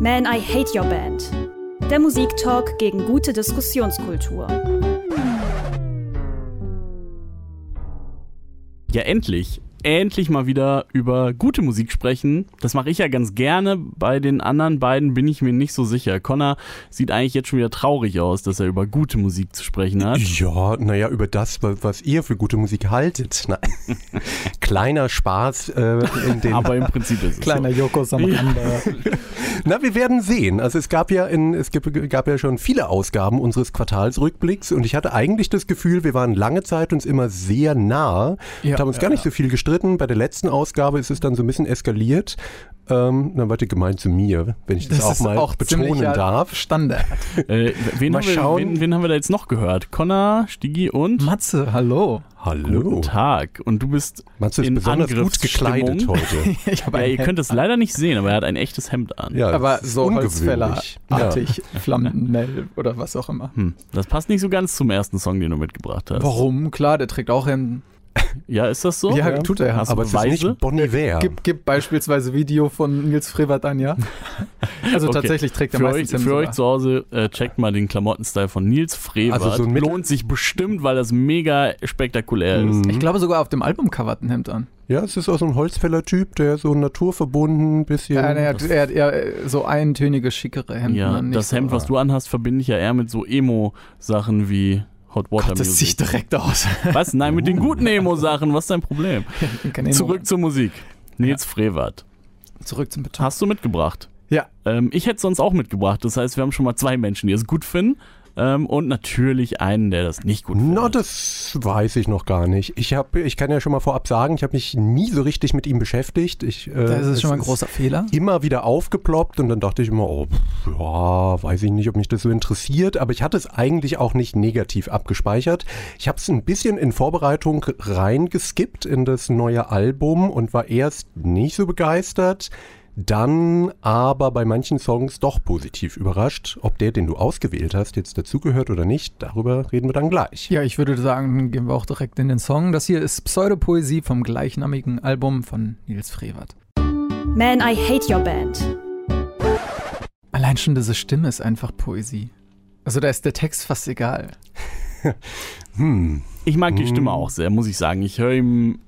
Man, I Hate Your Band. Der Musiktalk gegen gute Diskussionskultur. Ja, endlich. Endlich mal wieder über gute Musik sprechen. Das mache ich ja ganz gerne. Bei den anderen beiden bin ich mir nicht so sicher. Connor sieht eigentlich jetzt schon wieder traurig aus, dass er über gute Musik zu sprechen hat. Ja, naja, über das, was ihr für gute Musik haltet. Nein. Kleiner Spaß äh, in den. Aber im Prinzip ist es Kleiner so. Joko Samaranda. Na, wir werden sehen. Also es gab ja in, es gab, gab ja schon viele Ausgaben unseres Quartalsrückblicks und ich hatte eigentlich das Gefühl, wir waren lange Zeit uns immer sehr nah Ja, und haben uns ja, gar nicht ja. so viel gestritten. Bei der letzten Ausgabe ist es dann so ein bisschen eskaliert. Ähm, dann wart ihr gemeint zu mir, wenn ich das, auch ist mal auch betonen darf. Standard. Äh, wen, Mal haben wir, schauen. wen, wen haben wir da jetzt noch gehört? Connor, Stigi und? Matze, hallo. Hallo. Guten Tag. Und du bist Matze ist in besonders gut gekleidet heute. Ich Ja, ihr könnt es leider nicht sehen, aber er hat ein echtes Hemd an. Ja, Aber das so ungewöhnlich. Holzfällerartig, Flammennell oder was auch immer. Hm, das passt nicht so ganz zum ersten Song, den du mitgebracht hast. Warum? Klar, der trägt auch Hemden. Ja, ist das so? Ja, tut er. Hast du Aber es ist nicht Bon Iver. Gib, gib beispielsweise Video von Nils Frevert an, ja? Also Okay. tatsächlich trägt er Für euch, meistens Hemden für euch zu Hause, äh, checkt mal den Klamottenstyle von Nils Frevert. Also so ein Lohnt sich bestimmt, weil das mega spektakulär ist. Mhm. Ich glaube sogar auf dem Albumcover hat ein Hemd an. Ja, es ist auch so ein Holzfäller-Typ, der so naturverbunden, bisschen. Ja, er, hat, er hat eher so eintönige, schickere Hemden. Ja, das so, Hemd, was du anhast, verbinde ich ja eher mit so Emo-Sachen wie Hot Water Gott, das Music. sieht direkt aus. Was? Nein, mit den guten Emo-Sachen. Was ist dein Problem? Zurück zur Musik. Nils Frevert. Zurück zum Beton. Hast du mitgebracht? Ja. Ähm, ich hätte sonst auch mitgebracht. Das heißt, wir haben schon mal zwei Menschen, die es gut finden. Ähm, und natürlich einen, der das nicht gut findet. Na, das weiß ich noch gar nicht. Ich, hab, ich kann ja schon mal vorab sagen, ich habe mich nie so richtig mit ihm beschäftigt. Ich, äh, Das ist es schon mal ein großer Fehler. Immer wieder aufgeploppt und dann dachte ich immer, oh, pff, ja, weiß ich nicht, ob mich das so interessiert, aber ich hatte es eigentlich auch nicht negativ abgespeichert. Ich habe es ein bisschen in Vorbereitung reingeskippt in das neue Album und war erst nicht so begeistert. Dann aber bei manchen Songs doch positiv überrascht. Ob der, den du ausgewählt hast, jetzt dazugehört oder nicht, darüber reden wir dann gleich. Ja, ich würde sagen, gehen wir auch direkt in den Song. Das hier ist Pseudopoesie vom gleichnamigen Album von Nils Frevert. Man, I Hate Your Band. Allein schon diese Stimme ist einfach Poesie. Also da ist der Text fast egal. Hm. Ich mag die Hm. Stimme auch sehr, muss ich sagen. Ich höre ihm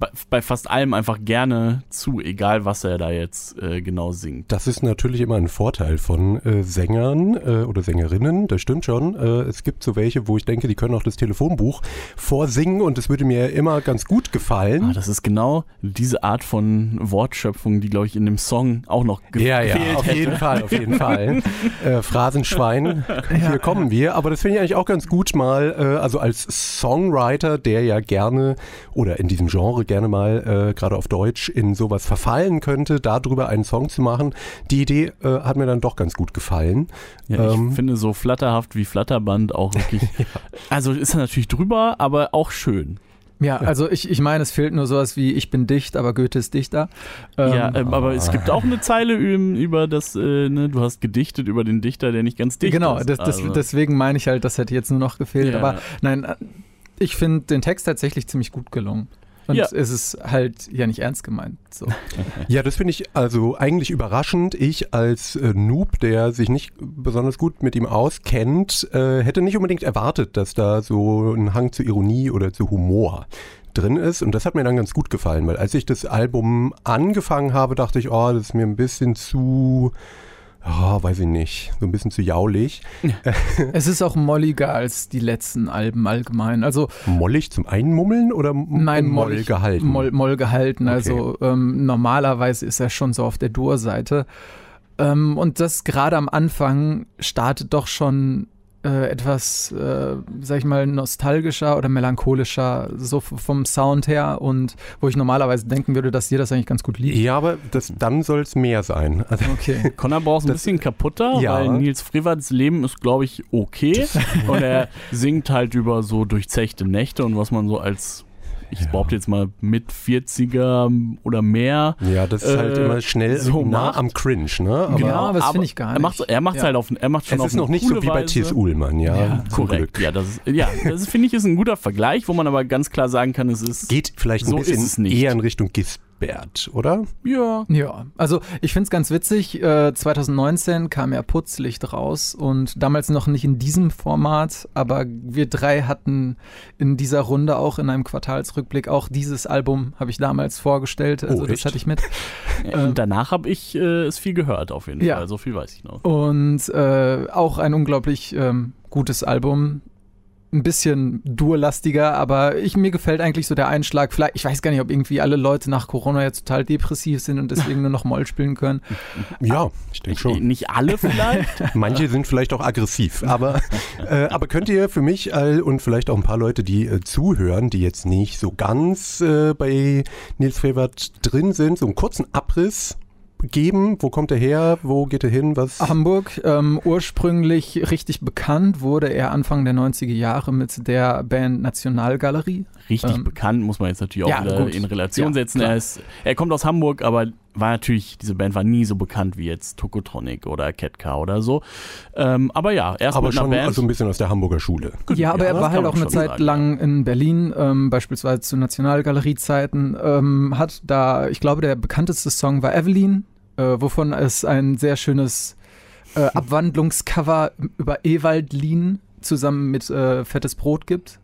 bei, bei fast allem einfach gerne zu, egal was er da jetzt äh, genau singt. Das ist natürlich immer ein Vorteil von äh, Sängern äh, oder Sängerinnen, das stimmt schon. Äh, es gibt so welche, wo ich denke, die können auch das Telefonbuch vorsingen und es würde mir immer ganz gut Ah, gefallen. das ist genau diese Art von Wortschöpfung, die, glaube ich, in dem Song auch noch gefehlt ja, ja, hätte. auf jeden Fall, auf jeden Fall. Äh, Phrasenschwein, hier kommen wir. Aber das finde ich eigentlich auch ganz gut mal, äh, also als Songwriter, der ja gerne oder in diesem Genre gerne mal, äh, gerade auf Deutsch, in sowas verfallen könnte, darüber einen Song zu machen. Die Idee äh, hat mir dann doch ganz gut gefallen. Ja, ich Ähm. finde so flatterhaft wie Flatterband auch wirklich. Also ist er natürlich drüber, aber auch schön. Ja, also ich, ich meine, es fehlt nur sowas wie Ich bin dicht, aber Goethe ist Dichter. Ähm, ja, ähm, aber es gibt auch eine Zeile über, das, äh, ne, du hast gedichtet über den Dichter, der nicht ganz dicht genau, ist. das, Also, deswegen meine ich halt, das hätte jetzt nur noch gefehlt. Ja. Aber nein, äh, ich finde den Text tatsächlich ziemlich gut gelungen. Und Ja. es ist halt ja nicht ernst gemeint. So. Ja, das finde ich also eigentlich überraschend. Ich als äh, Noob, der sich nicht besonders gut mit ihm auskennt, äh, hätte nicht unbedingt erwartet, dass da so ein Hang zu Ironie oder zu Humor drin ist. Und das hat mir dann ganz gut gefallen, weil als ich das Album angefangen habe, dachte ich, oh, das ist mir ein bisschen zu, ja, weiß ich nicht, so ein bisschen zu jaulig. es ist auch molliger als die letzten Alben allgemein. Also Mollig zum Einmummeln oder Nein, Moll gehalten? Moll, Moll gehalten. Okay. Also ähm, normalerweise ist er schon so auf der Dur-Seite. Ähm, und das gerade am Anfang startet doch schon äh, etwas, äh, sag ich mal, nostalgischer oder melancholischer, so vom Sound her und wo ich normalerweise denken würde, dass dir das eigentlich ganz gut liegt. Ja, aber das, dann soll es mehr sein. Also, Okay. Connor braucht es ein bisschen kaputter, Ja. weil Nils Freverts Leben ist, glaube ich, okay. Und er singt halt über so durchzechte Nächte und was man so als, ich Ja. behaupte jetzt mal mit 40er oder mehr. ja, das ist halt Äh, immer schnell so nah macht. am Cringe, ne? Aber Genau, aber das finde ich gar Er macht nicht. er macht's Ja. halt auf, er macht schon Es auf ist noch nicht so wie bei. T.S. Ullmann, ja. Ja, Korrekt, Glück. ja, das ist, ja, das finde ich ist ein guter Vergleich, wo man aber ganz klar sagen kann, es ist Geht vielleicht ein So ist es bisschen nicht. eher in Richtung Gis Bert, oder? Ja. Ja, also ich finde es ganz witzig. Äh, 2019 kam ja Putzlicht raus und damals noch nicht in diesem Format, aber wir drei hatten in dieser Runde auch in einem Quartalsrückblick auch dieses Album, habe ich damals vorgestellt. Also Oh, das echt? hatte ich mit. Und danach habe ich äh, es viel gehört, auf jeden Ja. Fall. So viel weiß ich noch. Und äh, auch ein unglaublich ähm, gutes Album. Ein bisschen durlastiger, aber ich, mir gefällt eigentlich so der Einschlag. Vielleicht, ich weiß gar nicht, ob irgendwie alle Leute nach Corona jetzt total depressiv sind und deswegen nur noch Moll spielen können. Ja, ich denke schon. Nicht alle vielleicht. Manche sind vielleicht auch aggressiv, aber, äh, aber könnt ihr für mich all, und vielleicht auch ein paar Leute, die äh, zuhören, die jetzt nicht so ganz äh, bei Nils Fevert drin sind, so einen kurzen Abriss geben? Wo kommt er her? Wo geht er hin? Was? Hamburg, ähm, ursprünglich richtig bekannt wurde er Anfang der 90er Jahre mit der Band Nationalgalerie. Richtig Ähm, bekannt, muss man jetzt natürlich auch ja, wieder gut. in Relation Ja, setzen. klar. Er, ist, er kommt aus Hamburg, aber war natürlich, diese Band war nie so bekannt wie jetzt Tokotronic oder Ketka oder so. Ähm, aber ja, erst aber schon Band. also ein bisschen aus der Hamburger Schule. Ja, aber Ja, er war halt auch eine Zeit sagen, lang in Berlin, ähm, beispielsweise zu Nationalgaleriezeiten. Ähm, hat da, ich glaube, der bekannteste Song war Evelyn, äh, wovon es ein sehr schönes äh, Abwandlungscover über Ewaldlin zusammen mit äh, Fettes Brot gibt.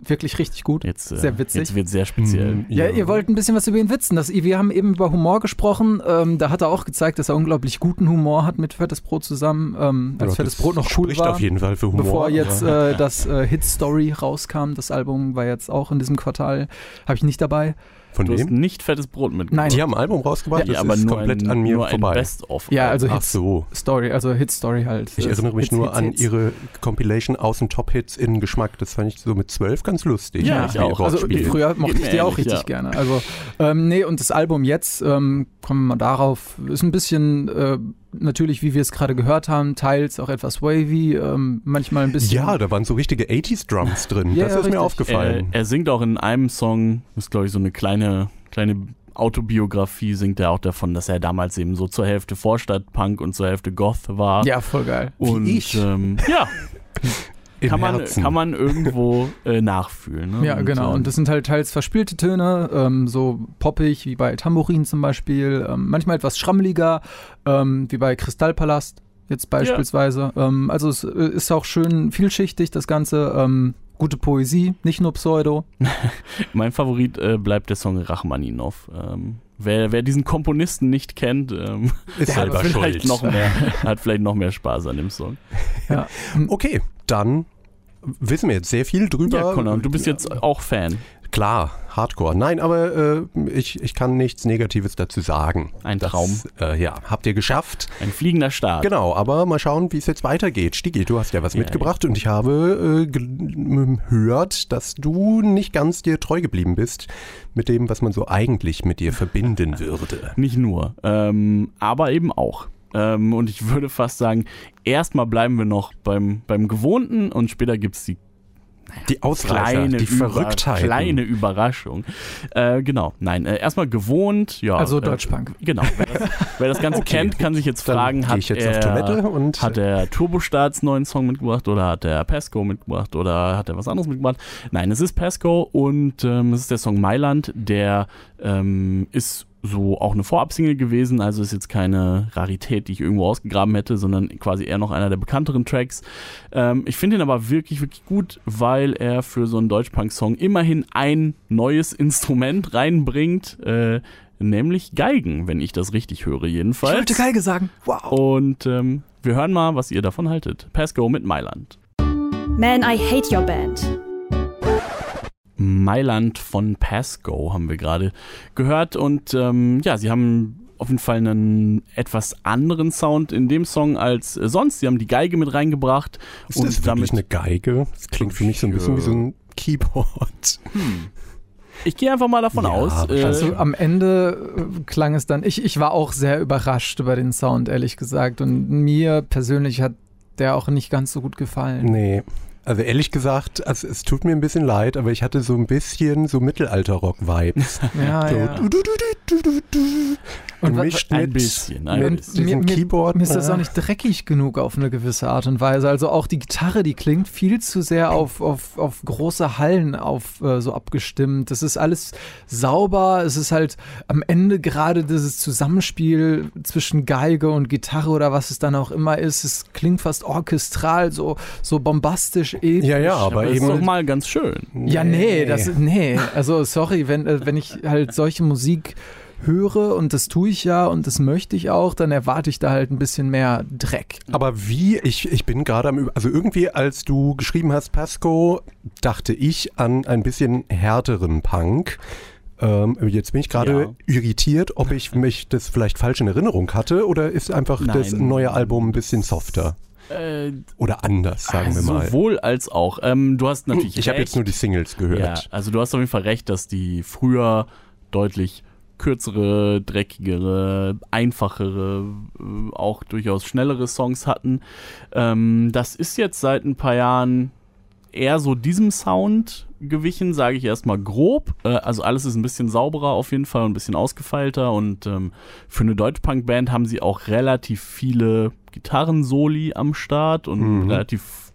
Wirklich richtig gut. jetzt, äh, sehr witzig. Jetzt wird sehr speziell. Mhm, Ja, ihr wollt ein bisschen was über ihn witzen. Das, wir haben eben über Humor gesprochen. Ähm, da hat er auch gezeigt, dass er unglaublich guten Humor hat mit Fettes Brot zusammen, ähm, als Ja, Fettes das Brot noch cool spricht war. auf jeden Fall für Humor. Bevor jetzt äh, das äh, Hit Story rauskam, das Album war jetzt auch in diesem Quartal, habe ich nicht dabei. Von Du hast wem? nicht fettes Brot mitgebracht. Nein. Die haben ein Album rausgebracht, ja, das aber ist nur komplett ein, an mir nur vorbei. ein Best-of. Ja, also Ach Hits so. Story, also Hit Story halt. Ich Äh, erinnere mich Hits, nur Hits, an Hits. ihre Compilation aus den Top-Hits in Geschmack. Das fand ich so mit zwölf ganz lustig. Ja, ich auch. Also früher mochte ich die auch richtig ja. gerne. Also ähm, nee, und das Album jetzt, ähm, kommen wir mal darauf, ist ein bisschen äh, natürlich, wie wir es gerade gehört haben, teils auch etwas wavy, ähm, manchmal ein bisschen. Ja, da waren so richtige 80s-Drums drin. Ja, das ja, ist mir richtig. Er, aufgefallen. er singt auch in einem Song, das ist glaube ich so eine kleine, kleine Autobiografie, singt er auch davon, dass er damals eben so zur Hälfte Vorstadtpunk und zur Hälfte Goth war. ja, voll geil. und ich. Ähm, ja, Im kann man, Herzen. kann man irgendwo äh, nachfühlen. Ne? Ja, genau. ähm, Und das sind halt teils verspielte Töne, ähm, so poppig wie bei Tambourin zum Beispiel, ähm, manchmal etwas schrammeliger, ähm, wie bei Kristallpalast jetzt beispielsweise. Ähm, also es äh, ist auch schön vielschichtig, das Ganze. Ähm, gute Poesie, nicht nur Pseudo. Mein Favorit äh, bleibt der Song Rachmaninov. Wer, wer diesen Komponisten nicht kennt, ähm, ist selber vielleicht schuld. noch mehr, hat vielleicht noch mehr Spaß an dem Song. Ja. Okay, dann wissen wir jetzt sehr viel drüber. Ja, Conor, du bist jetzt auch Fan. Klar, Hardcore. Nein, aber äh, ich, ich kann nichts Negatives dazu sagen. Ein Das, Traum. Äh, ja, habt ihr geschafft. Ein fliegender Start. Genau, aber mal schauen, wie es jetzt weitergeht. Stigi, du hast ja was Ja, mitgebracht und ich habe äh, gehört, dass du nicht ganz dir treu geblieben bist mit dem, was man so eigentlich mit dir verbinden würde. Nicht nur, ähm, aber eben auch. Ähm, und ich würde fast sagen, erstmal bleiben wir noch beim, beim Gewohnten und später gibt es die Die Ausreißer, kleine, die Verrücktheit. kleine Überraschung. Äh, genau, nein, äh, erstmal gewohnt, ja. Also äh, Deutschpunk. Genau. Wer das, wer das Ganze Okay. kennt, kann sich jetzt Dann fragen, hat ich jetzt er, auf Toilette und hat er Turbostarts neuen Song mitgebracht oder hat er Pesco mitgebracht oder hat er was anderes mitgebracht? Nein, es ist Pesco und ähm, es ist der Song Mailand, der ähm, ist so auch eine Vorabsingle gewesen, also ist jetzt keine Rarität, die ich irgendwo ausgegraben hätte, sondern quasi eher noch einer der bekannteren Tracks. Ähm, ich finde ihn aber wirklich, wirklich gut, weil er für so einen Deutschpunk-Song immerhin ein neues Instrument reinbringt, äh, nämlich Geigen, wenn ich das richtig höre jedenfalls. Ich wollte Geige sagen. Wow. Und ähm, wir hören mal, was ihr davon haltet. Pasco mit Mailand. Man, I hate your band. Mailand von Pasco haben wir gerade gehört. Und ähm, ja, sie haben auf jeden Fall einen etwas anderen Sound in dem Song als sonst. Sie haben die Geige mit reingebracht. ist das und wirklich damit, eine Geige? Das klingt für mich so ein bisschen wie so ein Keyboard. ich gehe einfach mal davon Ja, aus. Äh, Also am Ende äh, klang es dann, ich, ich war auch sehr überrascht über den Sound, ehrlich gesagt. Und mir persönlich hat der auch nicht ganz so gut gefallen. Nee. Also ehrlich gesagt, also es tut mir ein bisschen leid, aber ich hatte so ein bisschen so Mittelalter-Rock-Vibes. Ja, So, ja. du, du, du. Und Gemischt Ein mit, bisschen, ein mit bisschen. diesem mir, Keyboard. mir ist das auch nicht dreckig genug auf eine gewisse Art und Weise. Also auch die Gitarre, die klingt viel zu sehr auf, auf, auf große Hallen auf äh, so abgestimmt. Das ist alles sauber. Es ist halt am Ende gerade dieses Zusammenspiel zwischen Geige und Gitarre oder was es dann auch immer ist. Es klingt fast orchestral, so, so bombastisch episch. Ja, ja, aber Aber ist eben. doch mal ganz schön. Ja, nee, das nee, also sorry, wenn äh, wenn ich halt solche Musik höre und das tue ich ja und das möchte ich auch, dann erwarte ich da halt ein bisschen mehr Dreck. Aber wie, ich, ich bin gerade am, also irgendwie, als du geschrieben hast, Pasco, dachte ich an ein bisschen härteren Punk. Ähm, jetzt bin ich gerade irritiert, ob ich mich das vielleicht falsch in Erinnerung hatte oder ist einfach das Nein. neue Album ein bisschen softer Äh, oder anders, sagen wir mal. sowohl als auch. Ähm, du hast natürlich Ich habe jetzt nur die Singles Ja, gehört. also du hast auf jeden Fall recht, dass die früher deutlich kürzere, dreckigere, einfachere, äh, auch durchaus schnellere Songs hatten. Ähm, das ist jetzt seit ein paar Jahren eher so diesem Sound gewichen, sage ich erstmal grob. Äh, also alles ist ein bisschen sauberer auf jeden Fall und ein bisschen ausgefeilter und ähm, für eine Deutschpunk-Band haben sie auch relativ viele Gitarrensoli am Start und Mhm. relativ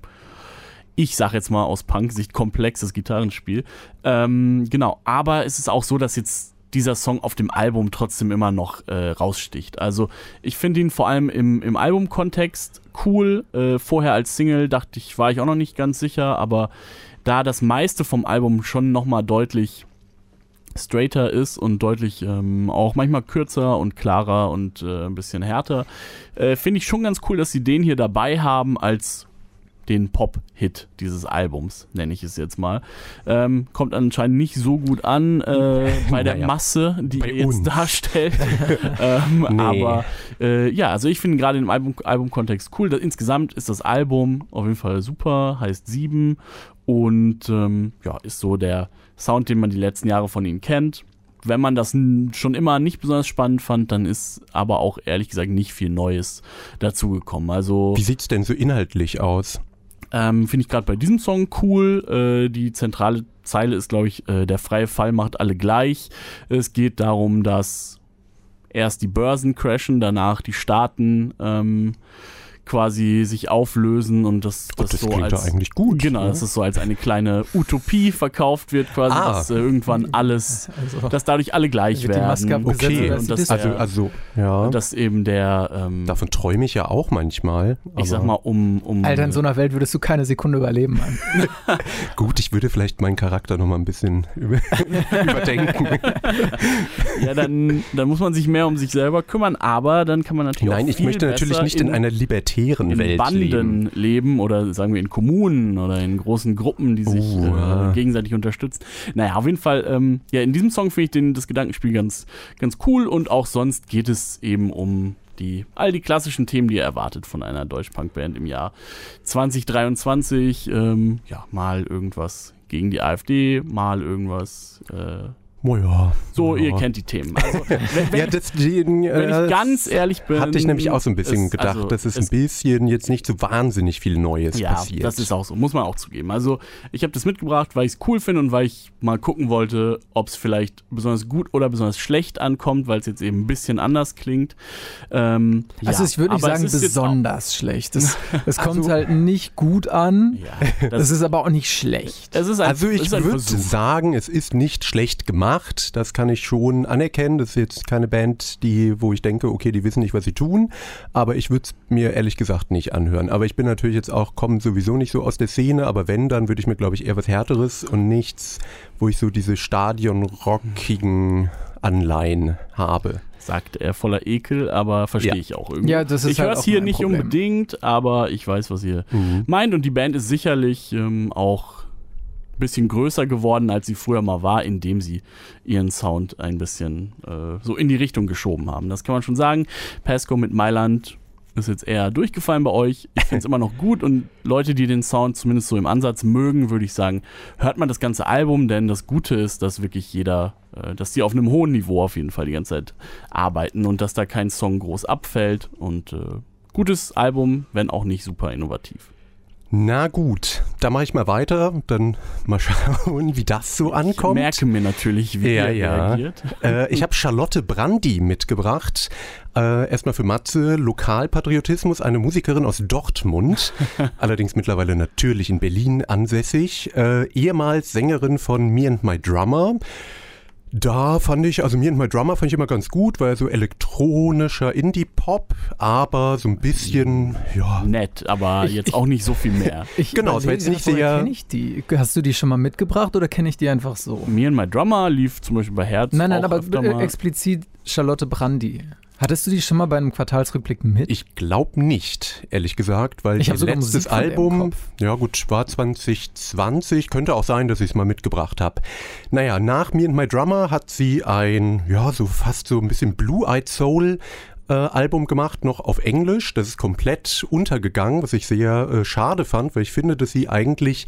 ich sag jetzt mal aus Punk-Sicht komplexes Gitarrenspiel. Ähm, genau, aber es ist auch so, dass jetzt dieser Song auf dem Album trotzdem immer noch äh, raussticht. Also ich finde ihn vor allem im, im Albumkontext cool. Äh, vorher als Single dachte ich, war ich auch noch nicht ganz sicher, aber da das meiste vom Album schon nochmal deutlich straighter ist und deutlich ähm, auch manchmal kürzer und klarer und äh, ein bisschen härter, äh, finde ich schon ganz cool, dass sie den hier dabei haben als den Pop-Hit dieses Albums, nenne ich es jetzt mal. Ähm, kommt anscheinend nicht so gut an äh, bei der Naja, Masse, die er jetzt uns. darstellt. ähm, Nee. Aber äh, ja, also ich finde gerade im Album, Albumkontext cool. Das, insgesamt ist das Album auf jeden Fall super, heißt 7 und ähm, ja, ist so der Sound, den man die letzten Jahre von ihnen kennt. Wenn man das schon immer nicht besonders spannend fand, dann ist aber auch ehrlich gesagt nicht viel Neues dazugekommen. Also Wie sieht's denn so inhaltlich aus? Ähm, Finde ich gerade bei diesem Song cool. Äh, die zentrale Zeile ist, glaube ich, äh, der freie Fall macht alle gleich. Es geht darum, dass erst die Börsen crashen, danach die Staaten ähm, quasi sich auflösen und das, das, das so klingt als doch eigentlich gut. Genau, ne? dass es so als eine kleine Utopie verkauft wird, quasi, Ah. dass äh, irgendwann alles, Also, dass dadurch alle gleich Wird die werden. Okay. und ist das, die Also, der, also, ja. und dass eben der, ähm, Davon träume ich ja auch manchmal. ich sag mal, um, um Alter, in so einer Welt würdest du keine Sekunde überleben, Mann. Gut, ich würde vielleicht meinen Charakter noch mal ein bisschen über überdenken. Ja, dann, dann muss man sich mehr um sich selber kümmern, aber dann kann man natürlich Nein, auch ich möchte natürlich nicht in, einer libertären in Welt Banden leben. leben. oder sagen wir in Kommunen oder in großen Gruppen, die sich Oh, äh, ja. gegenseitig unterstützen. Naja, auf jeden Fall, ähm, ja, in diesem Song finde ich den, das Gedankenspiel ganz, ganz cool und auch sonst geht es eben um die, all die klassischen Themen, die ihr erwartet von einer Deutschpunk-Band im Jahr 2023. Ähm, ja, mal irgendwas gegen die AfD, mal irgendwas. Äh, Oh ja. so, ja. ihr kennt die Themen. Also, wenn, wenn, ja, das, den, wenn äh, ich ganz ehrlich bin. hatte ich nämlich auch so ein bisschen es- gedacht, also, dass es, es ein bisschen jetzt nicht so wahnsinnig viel Neues ja, passiert. das ist auch so, muss man auch zugeben. Also, ich habe das mitgebracht, weil ich es cool finde und weil ich mal gucken wollte, ob es vielleicht besonders gut oder besonders schlecht ankommt, weil es jetzt eben ein bisschen anders klingt. Ähm, Also ja, ich würde nicht sagen ist besonders schlecht. Es, es kommt Also- halt nicht gut an. Ja, Das das, ist aber auch nicht schlecht. es ist ein, Also ich ist würde sagen, es ist nicht schlecht gemacht. Das kann ich schon anerkennen. Das ist jetzt keine Band, die, wo ich denke, okay, die wissen nicht, was sie tun. Aber ich würde es mir ehrlich gesagt nicht anhören. Aber ich bin natürlich jetzt auch, komme sowieso nicht so aus der Szene. Aber wenn, dann würde ich mir, glaube ich, eher was Härteres und nichts, wo ich so diese stadionrockigen Anleihen habe. sagt er voller Ekel, aber verstehe Ja. ich auch irgendwie. Ja, das ist ich halt höre es hier nicht Problem. unbedingt, aber ich weiß, was ihr meint und die Band ist sicherlich ähm, auch bisschen größer geworden, als sie früher mal war, indem sie ihren Sound ein bisschen äh, so in die Richtung geschoben haben. Das kann man schon sagen. Pasco mit Mailand ist jetzt eher durchgefallen bei euch. Ich finde es immer noch gut und Leute, die den Sound zumindest so im Ansatz mögen, würde ich sagen, hört man das ganze Album, denn das Gute ist, dass wirklich jeder, äh, dass die auf einem hohen Niveau auf jeden Fall die ganze Zeit arbeiten und dass da kein Song groß abfällt und äh, gutes Album, wenn auch nicht super innovativ. Na gut, da mache ich mal weiter, dann mal schauen, wie das so ankommt. Ich merke mir natürlich, wie Ja, er ja. reagiert. Äh, ich habe Charlotte Brandi mitgebracht. Äh, erstmal für Matze, Lokalpatriotismus, eine Musikerin aus Dortmund, allerdings mittlerweile natürlich in Berlin ansässig, äh, ehemals Sängerin von Me and My Drummer. Da fand ich, also Me and My Drummer fand ich immer ganz gut, weil so elektronischer Indie-Pop, aber so ein bisschen, ja, Nett, aber Ich- jetzt ich- auch nicht so viel mehr. Ich Genau, es war jetzt nicht sehr- Kenn ich die? Hast du die schon mal mitgebracht oder kenne ich die einfach so? Me and My Drummer lief zum Beispiel bei Herz. Nein, nein, auch aber äh, explizit Charlotte Brandi. Hattest du die schon mal bei einem Quartalsrückblick mit? Ich glaube nicht, ehrlich gesagt, weil Ich ihr letztes Album, ja gut, war 2020, könnte auch sein, dass ich es mal mitgebracht habe. Naja, nach Me and My Drummer hat sie ein, ja, so fast so ein bisschen Blue-Eyed Soul äh, Album gemacht, noch auf Englisch. Das ist komplett untergegangen, was ich sehr äh, schade fand, weil ich finde, dass sie eigentlich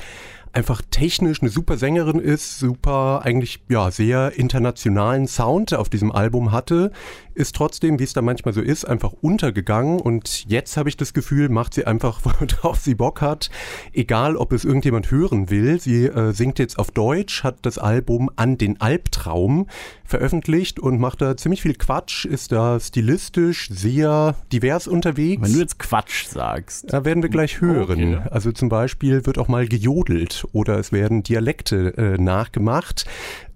einfach technisch eine super Sängerin ist, super eigentlich ja sehr internationalen Sound auf diesem Album hatte, ist trotzdem, wie es da manchmal so ist, einfach untergegangen und jetzt habe ich das Gefühl, macht sie einfach, worauf sie Bock hat, egal ob es irgendjemand hören will. Sie äh, singt jetzt auf Deutsch, hat das Album An den Albtraum veröffentlicht und macht da ziemlich viel Quatsch, ist da stilistisch sehr divers unterwegs. Wenn du jetzt Quatsch sagst. Da werden wir gleich hören. Okay. Also zum Beispiel wird auch mal gejodelt oder es werden Dialekte äh, nachgemacht.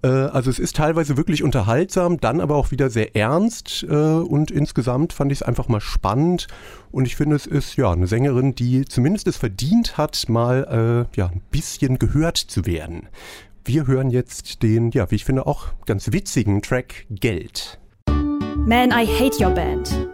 Äh, also es ist teilweise wirklich unterhaltsam, dann aber auch wieder sehr ernst äh, und insgesamt fand ich es einfach mal spannend und ich finde es ist ja eine Sängerin, die zumindest es verdient hat, mal äh, ja ein bisschen gehört zu werden. Wir hören jetzt den, ja, wie ich finde, auch ganz witzigen Track Geld. Man, I hate your band.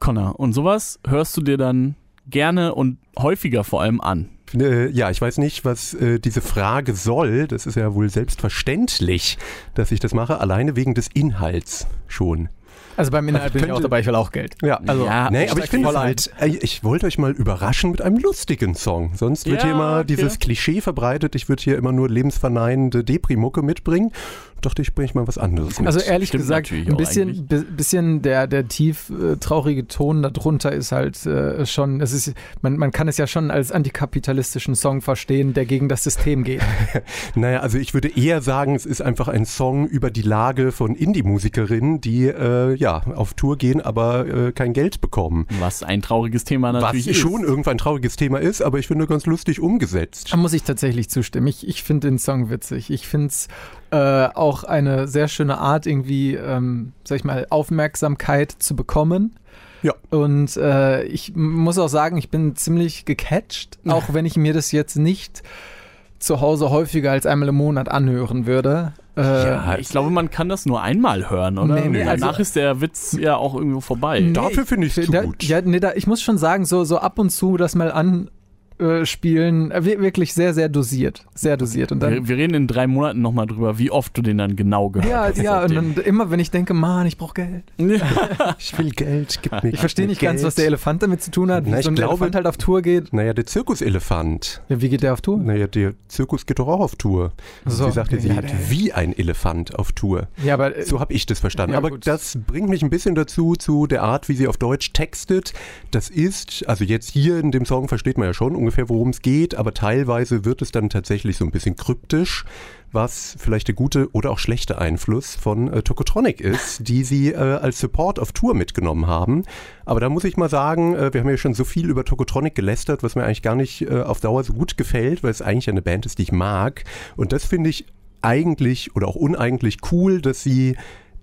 Connor, und sowas hörst du dir dann gerne und häufiger vor allem an. Äh, ja, ich weiß nicht, was äh, diese Frage soll. Das ist ja wohl selbstverständlich, dass ich das mache, alleine wegen des Inhalts schon. Also beim Inhalt bin ich auch dabei, ich will auch Geld. Ja, Also, Ja, Nee, ich aber ich finde halt, ich wollte euch mal überraschen mit einem lustigen Song. Sonst wird Ja, hier immer okay. dieses Klischee verbreitet, ich würde hier immer nur lebensverneinende Depri-Mucke mitbringen. Dachte ich, bringe ich mal was anderes mit. Also ehrlich Stimmt gesagt, ein bisschen, bisschen der, der tief äh, traurige Ton darunter ist halt äh, schon, es ist, man, man kann es ja schon als antikapitalistischen Song verstehen, der gegen das System geht. Naja, also ich würde eher sagen, es ist einfach ein Song über die Lage von Indie-Musikerinnen, die äh, ja auf Tour gehen, aber äh, kein Geld bekommen. Was ein trauriges Thema Was natürlich ist. schon irgendwann ein trauriges Thema ist, aber ich finde ganz lustig umgesetzt. Da muss ich tatsächlich zustimmen. Ich, ich finde den Song witzig. Ich finde es äh, auch eine sehr schöne Art, irgendwie, ähm, sag ich mal, Aufmerksamkeit zu bekommen. Ja. Und äh, ich muss auch sagen, ich bin ziemlich gecatcht, auch wenn ich mir das jetzt nicht zu Hause häufiger als einmal im Monat anhören würde. Äh, Ja, Ich glaube, man kann das nur einmal hören, oder? Nee, nee, Danach also- ist der Witz ja auch irgendwo vorbei. Nee, Dafür finde ich es da, gut. Ja, nee, da, ich muss schon sagen, so, so ab und zu das mal anspielen, äh, wir- wirklich sehr, sehr dosiert. Sehr dosiert. Und dann, Wir, wir reden in drei Monaten nochmal drüber, wie oft du den dann genau gehört ja, hast. ja, und dann immer, wenn ich denke, Mann, ich brauche Geld. Ich will Geld, gib mir Ich verstehe nicht ganz, was der Elefant damit zu tun hat, wie Na, ich so ein glaube- Elefant halt auf Tour geht. Naja, der Zirkuselefant. Ja, wie geht der auf Tour? Naja, der Zirkus geht doch auch auf Tour. So, sie sagte, sie ja, der- wie ein Elefant auf Tour. Ja, aber äh, So habe ich das verstanden. Ja, Aber gut. das bringt mich ein bisschen dazu, zu der Art, wie sie auf Deutsch textet. Das ist, also jetzt hier in dem Song versteht man ja schon ungefähr, worum es geht, aber teilweise wird es dann tatsächlich so ein bisschen kryptisch, was vielleicht der gute oder auch schlechte Einfluss von äh, Tokotronic ist, die sie äh, als Support auf Tour mitgenommen haben. Aber da muss ich mal sagen, äh, wir haben ja schon so viel über Tokotronic gelästert, was mir eigentlich gar nicht äh, auf Dauer so gut gefällt, weil es eigentlich eine Band ist, die ich mag. Und das finde ich eigentlich oder auch uneigentlich cool, dass sie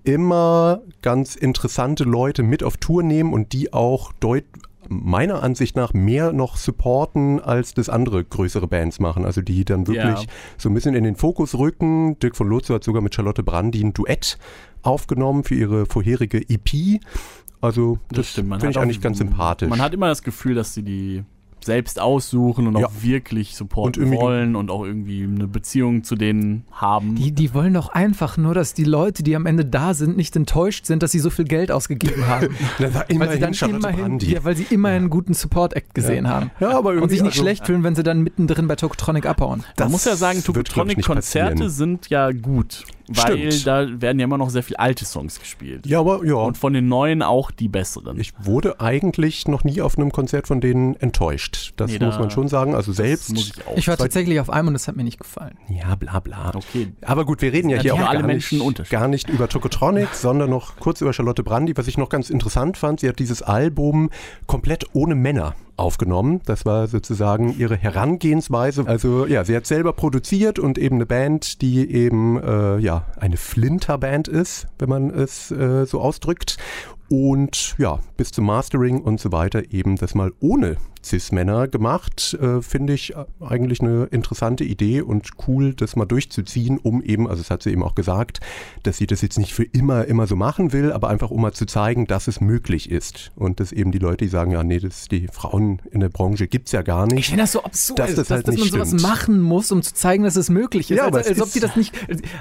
immer ganz interessante Leute mit auf Tour nehmen und die auch deut meiner Ansicht nach mehr noch supporten, als das andere größere Bands machen. Also die dann wirklich Ja. so ein bisschen in den Fokus rücken. Dirk von Lotzo hat sogar mit Charlotte Brandi ein Duett aufgenommen für ihre vorherige EP. Also das, stimmt. Man finde ich auch- eigentlich ganz sympathisch. Man hat immer das Gefühl, dass sie die selbst aussuchen und Ja. auch wirklich supporten Und wollen und auch irgendwie eine Beziehung zu denen haben. die, die wollen doch einfach nur, dass die Leute, die am Ende da sind, nicht enttäuscht sind, dass sie so viel Geld ausgegeben haben. Das weil sie dann immerhin, ja, weil sie immerhin einen guten Support-Act gesehen haben. Ja, aber Und sich nicht also- schlecht fühlen, wenn sie dann mittendrin bei Tokotronic abhauen. Man muss ja sagen, Tokotronic-Konzerte sind ja gut, weil Stimmt. da werden ja immer noch sehr viele alte Songs gespielt. Ja, aber ja. Und von den neuen auch die besseren. Ich wurde eigentlich noch nie auf einem Konzert von denen enttäuscht. Gemischt. Das Nee, muss da- man schon sagen. Also selbst. Das ich. Ich war tatsächlich auf einem und es hat mir nicht gefallen. ja, bla bla. okay. Aber gut, wir reden ja Ja, hier auch gar, Menschen nicht, gar nicht über Tokotronic, sondern noch kurz über Charlotte Brandy. Was ich noch ganz interessant fand, sie hat dieses Album komplett ohne Männer aufgenommen. Das war sozusagen ihre Herangehensweise. Also ja, sie hat selber produziert und eben eine Band, die eben äh, ja eine Flinterband ist, wenn man es äh, so ausdrückt. Und ja, bis zum Mastering und so weiter eben das mal ohne Cis-Männer gemacht. Äh, Finde ich äh, eigentlich eine interessante Idee und cool, das mal durchzuziehen, um eben, also das hat sie eben auch gesagt, dass sie das jetzt nicht für immer, immer so machen will, aber einfach um mal zu zeigen, dass es möglich ist. Und dass eben die Leute, die sagen, ja, nee, das, die Frauen in der Branche gibt's ja gar Ich nicht. finde das so absurd, Dass das halt dass, dass nicht man sowas stimmt. machen muss, um zu zeigen, dass es möglich ist. Ja, aber als, es als ob die das nicht.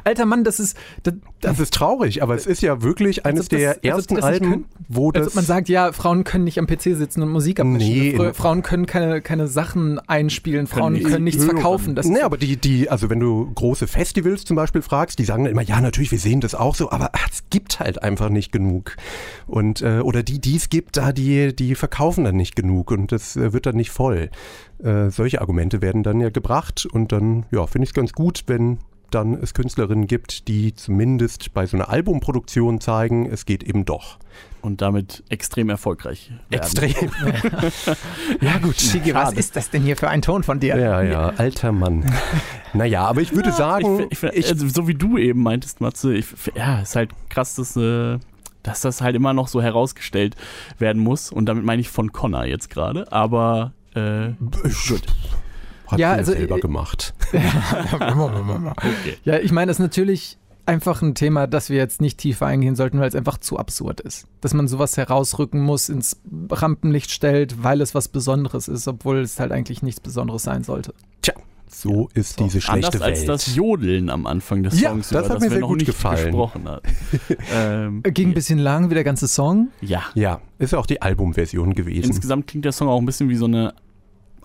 Alter Mann, das ist. Das, Das ist traurig, aber es ist ja wirklich eines das- der als ersten Alben, können. wo als das... man sagt, ja, Frauen können nicht am PC sitzen und Musik abmischen. Nee, Fra- in- Frauen können keine, keine Sachen einspielen. Frauen nichts können nichts hören. verkaufen. Das Nee, aber die, die, also wenn du große Festivals zum Beispiel fragst, die sagen dann immer, ja, natürlich, wir sehen das auch so, aber es gibt halt einfach nicht genug. Und, äh, oder die, die es gibt, da, die, die verkaufen dann nicht genug und das äh, wird dann nicht voll. Äh, solche Argumente werden dann ja gebracht und dann, ja, finde ich es ganz gut, wenn dann es Künstlerinnen gibt, die zumindest bei so einer Albumproduktion zeigen, es geht eben doch. Und damit extrem erfolgreich. werden. Extrem. ja, gut. Shigi, was ist das denn hier für ein Ton von dir? Ja, ja, alter Mann. Naja, aber ich würde Ich, sagen, find- ich, find- also, so wie du eben meintest, Matze, ich, ja, ist halt krass, dass, äh, dass das halt immer noch so herausgestellt werden muss. Und damit meine ich von Connor jetzt gerade. Aber äh, gut. Hat Ja, sie also, selber äh, gemacht. okay. Ja, ich meine, das ist natürlich einfach ein Thema, das wir jetzt nicht tiefer eingehen sollten, weil es einfach zu absurd ist. Dass man sowas herausrücken muss, ins Rampenlicht stellt, weil es was Besonderes ist, obwohl es halt eigentlich nichts Besonderes sein sollte. Tja, so ist diese schlechte Anders als Welt. das Jodeln am Anfang des Ja, Songs, das über hat mir wir sehr gut gefallen. ähm, Ging ein bisschen lang, wie der ganze Song. ja. ja, ist ja auch die Albumversion gewesen. Insgesamt klingt der Song auch ein bisschen wie so eine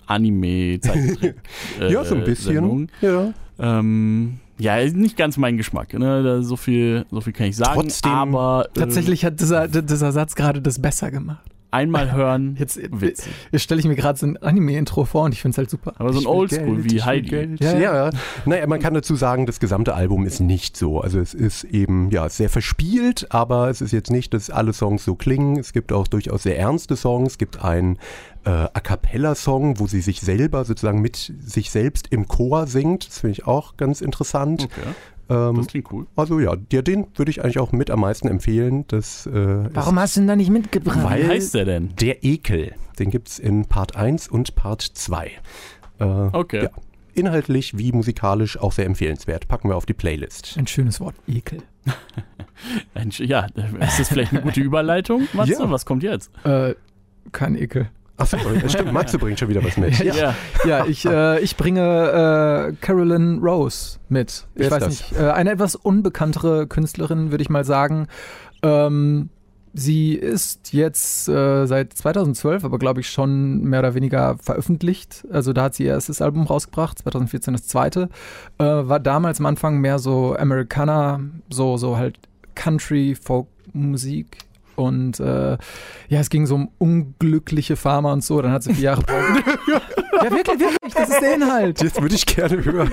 Anime-Zeichentrick. äh, ja, so ein bisschen. Sendung. Ja. Ähm, ja, nicht ganz mein Geschmack. Ne? So, viel, so viel kann ich sagen. Trotzdem- aber äh, Tatsächlich hat dieser, dieser Satz gerade das besser gemacht. Einmal hören, Jetzt, äh, witzig. jetzt stelle ich mir gerade so ein Anime-Intro vor und ich finde es halt super. Aber so ein Oldschool wie Heidi. Ja, ja. ja. Naja, man kann dazu sagen, das gesamte Album ist nicht so. Also es ist eben ja sehr verspielt, aber es ist jetzt nicht, dass alle Songs so klingen. Es gibt auch durchaus sehr ernste Songs. Es gibt einen äh, A Cappella-Song, wo sie sich selber sozusagen mit sich selbst im Chor singt. Das finde ich auch ganz interessant. Okay, Ähm, das klingt cool. also ja, ja, den würde ich eigentlich auch mit am meisten empfehlen. Das, äh, Warum hast du ihn da nicht mitgebracht? Weil- Wie heißt der denn? Der Ekel, den gibt es in Part 1 und Part 2. Äh, Okay. Ja. Inhaltlich wie musikalisch auch sehr empfehlenswert. Packen wir auf die Playlist. Ein schönes Wort, Ekel. Ja, ist das vielleicht eine gute Überleitung, Matze? Ja. Was kommt jetzt? Äh, kein Ekel. Achso, stimmt, Matze bringt schon wieder was mit. Ja. Ja, ich, äh, ich bringe äh, Carolyn Rose mit. Wer Ich ist weiß das? nicht. Äh, eine etwas unbekanntere Künstlerin, würde ich mal sagen. Ähm, sie ist jetzt äh, seit 2012, aber glaube ich schon mehr oder weniger veröffentlicht. Also da hat sie ihr erstes Album rausgebracht, 2014 das zweite. Äh, war damals am Anfang mehr so Americana, so, so halt Country, Folk-Musik. Und äh, ja, es ging so um unglückliche Farmer und so. Dann hat sie vier Jahre Pause. Ja, wirklich, wirklich. Das ist der Inhalt. Das würde ich gerne hören.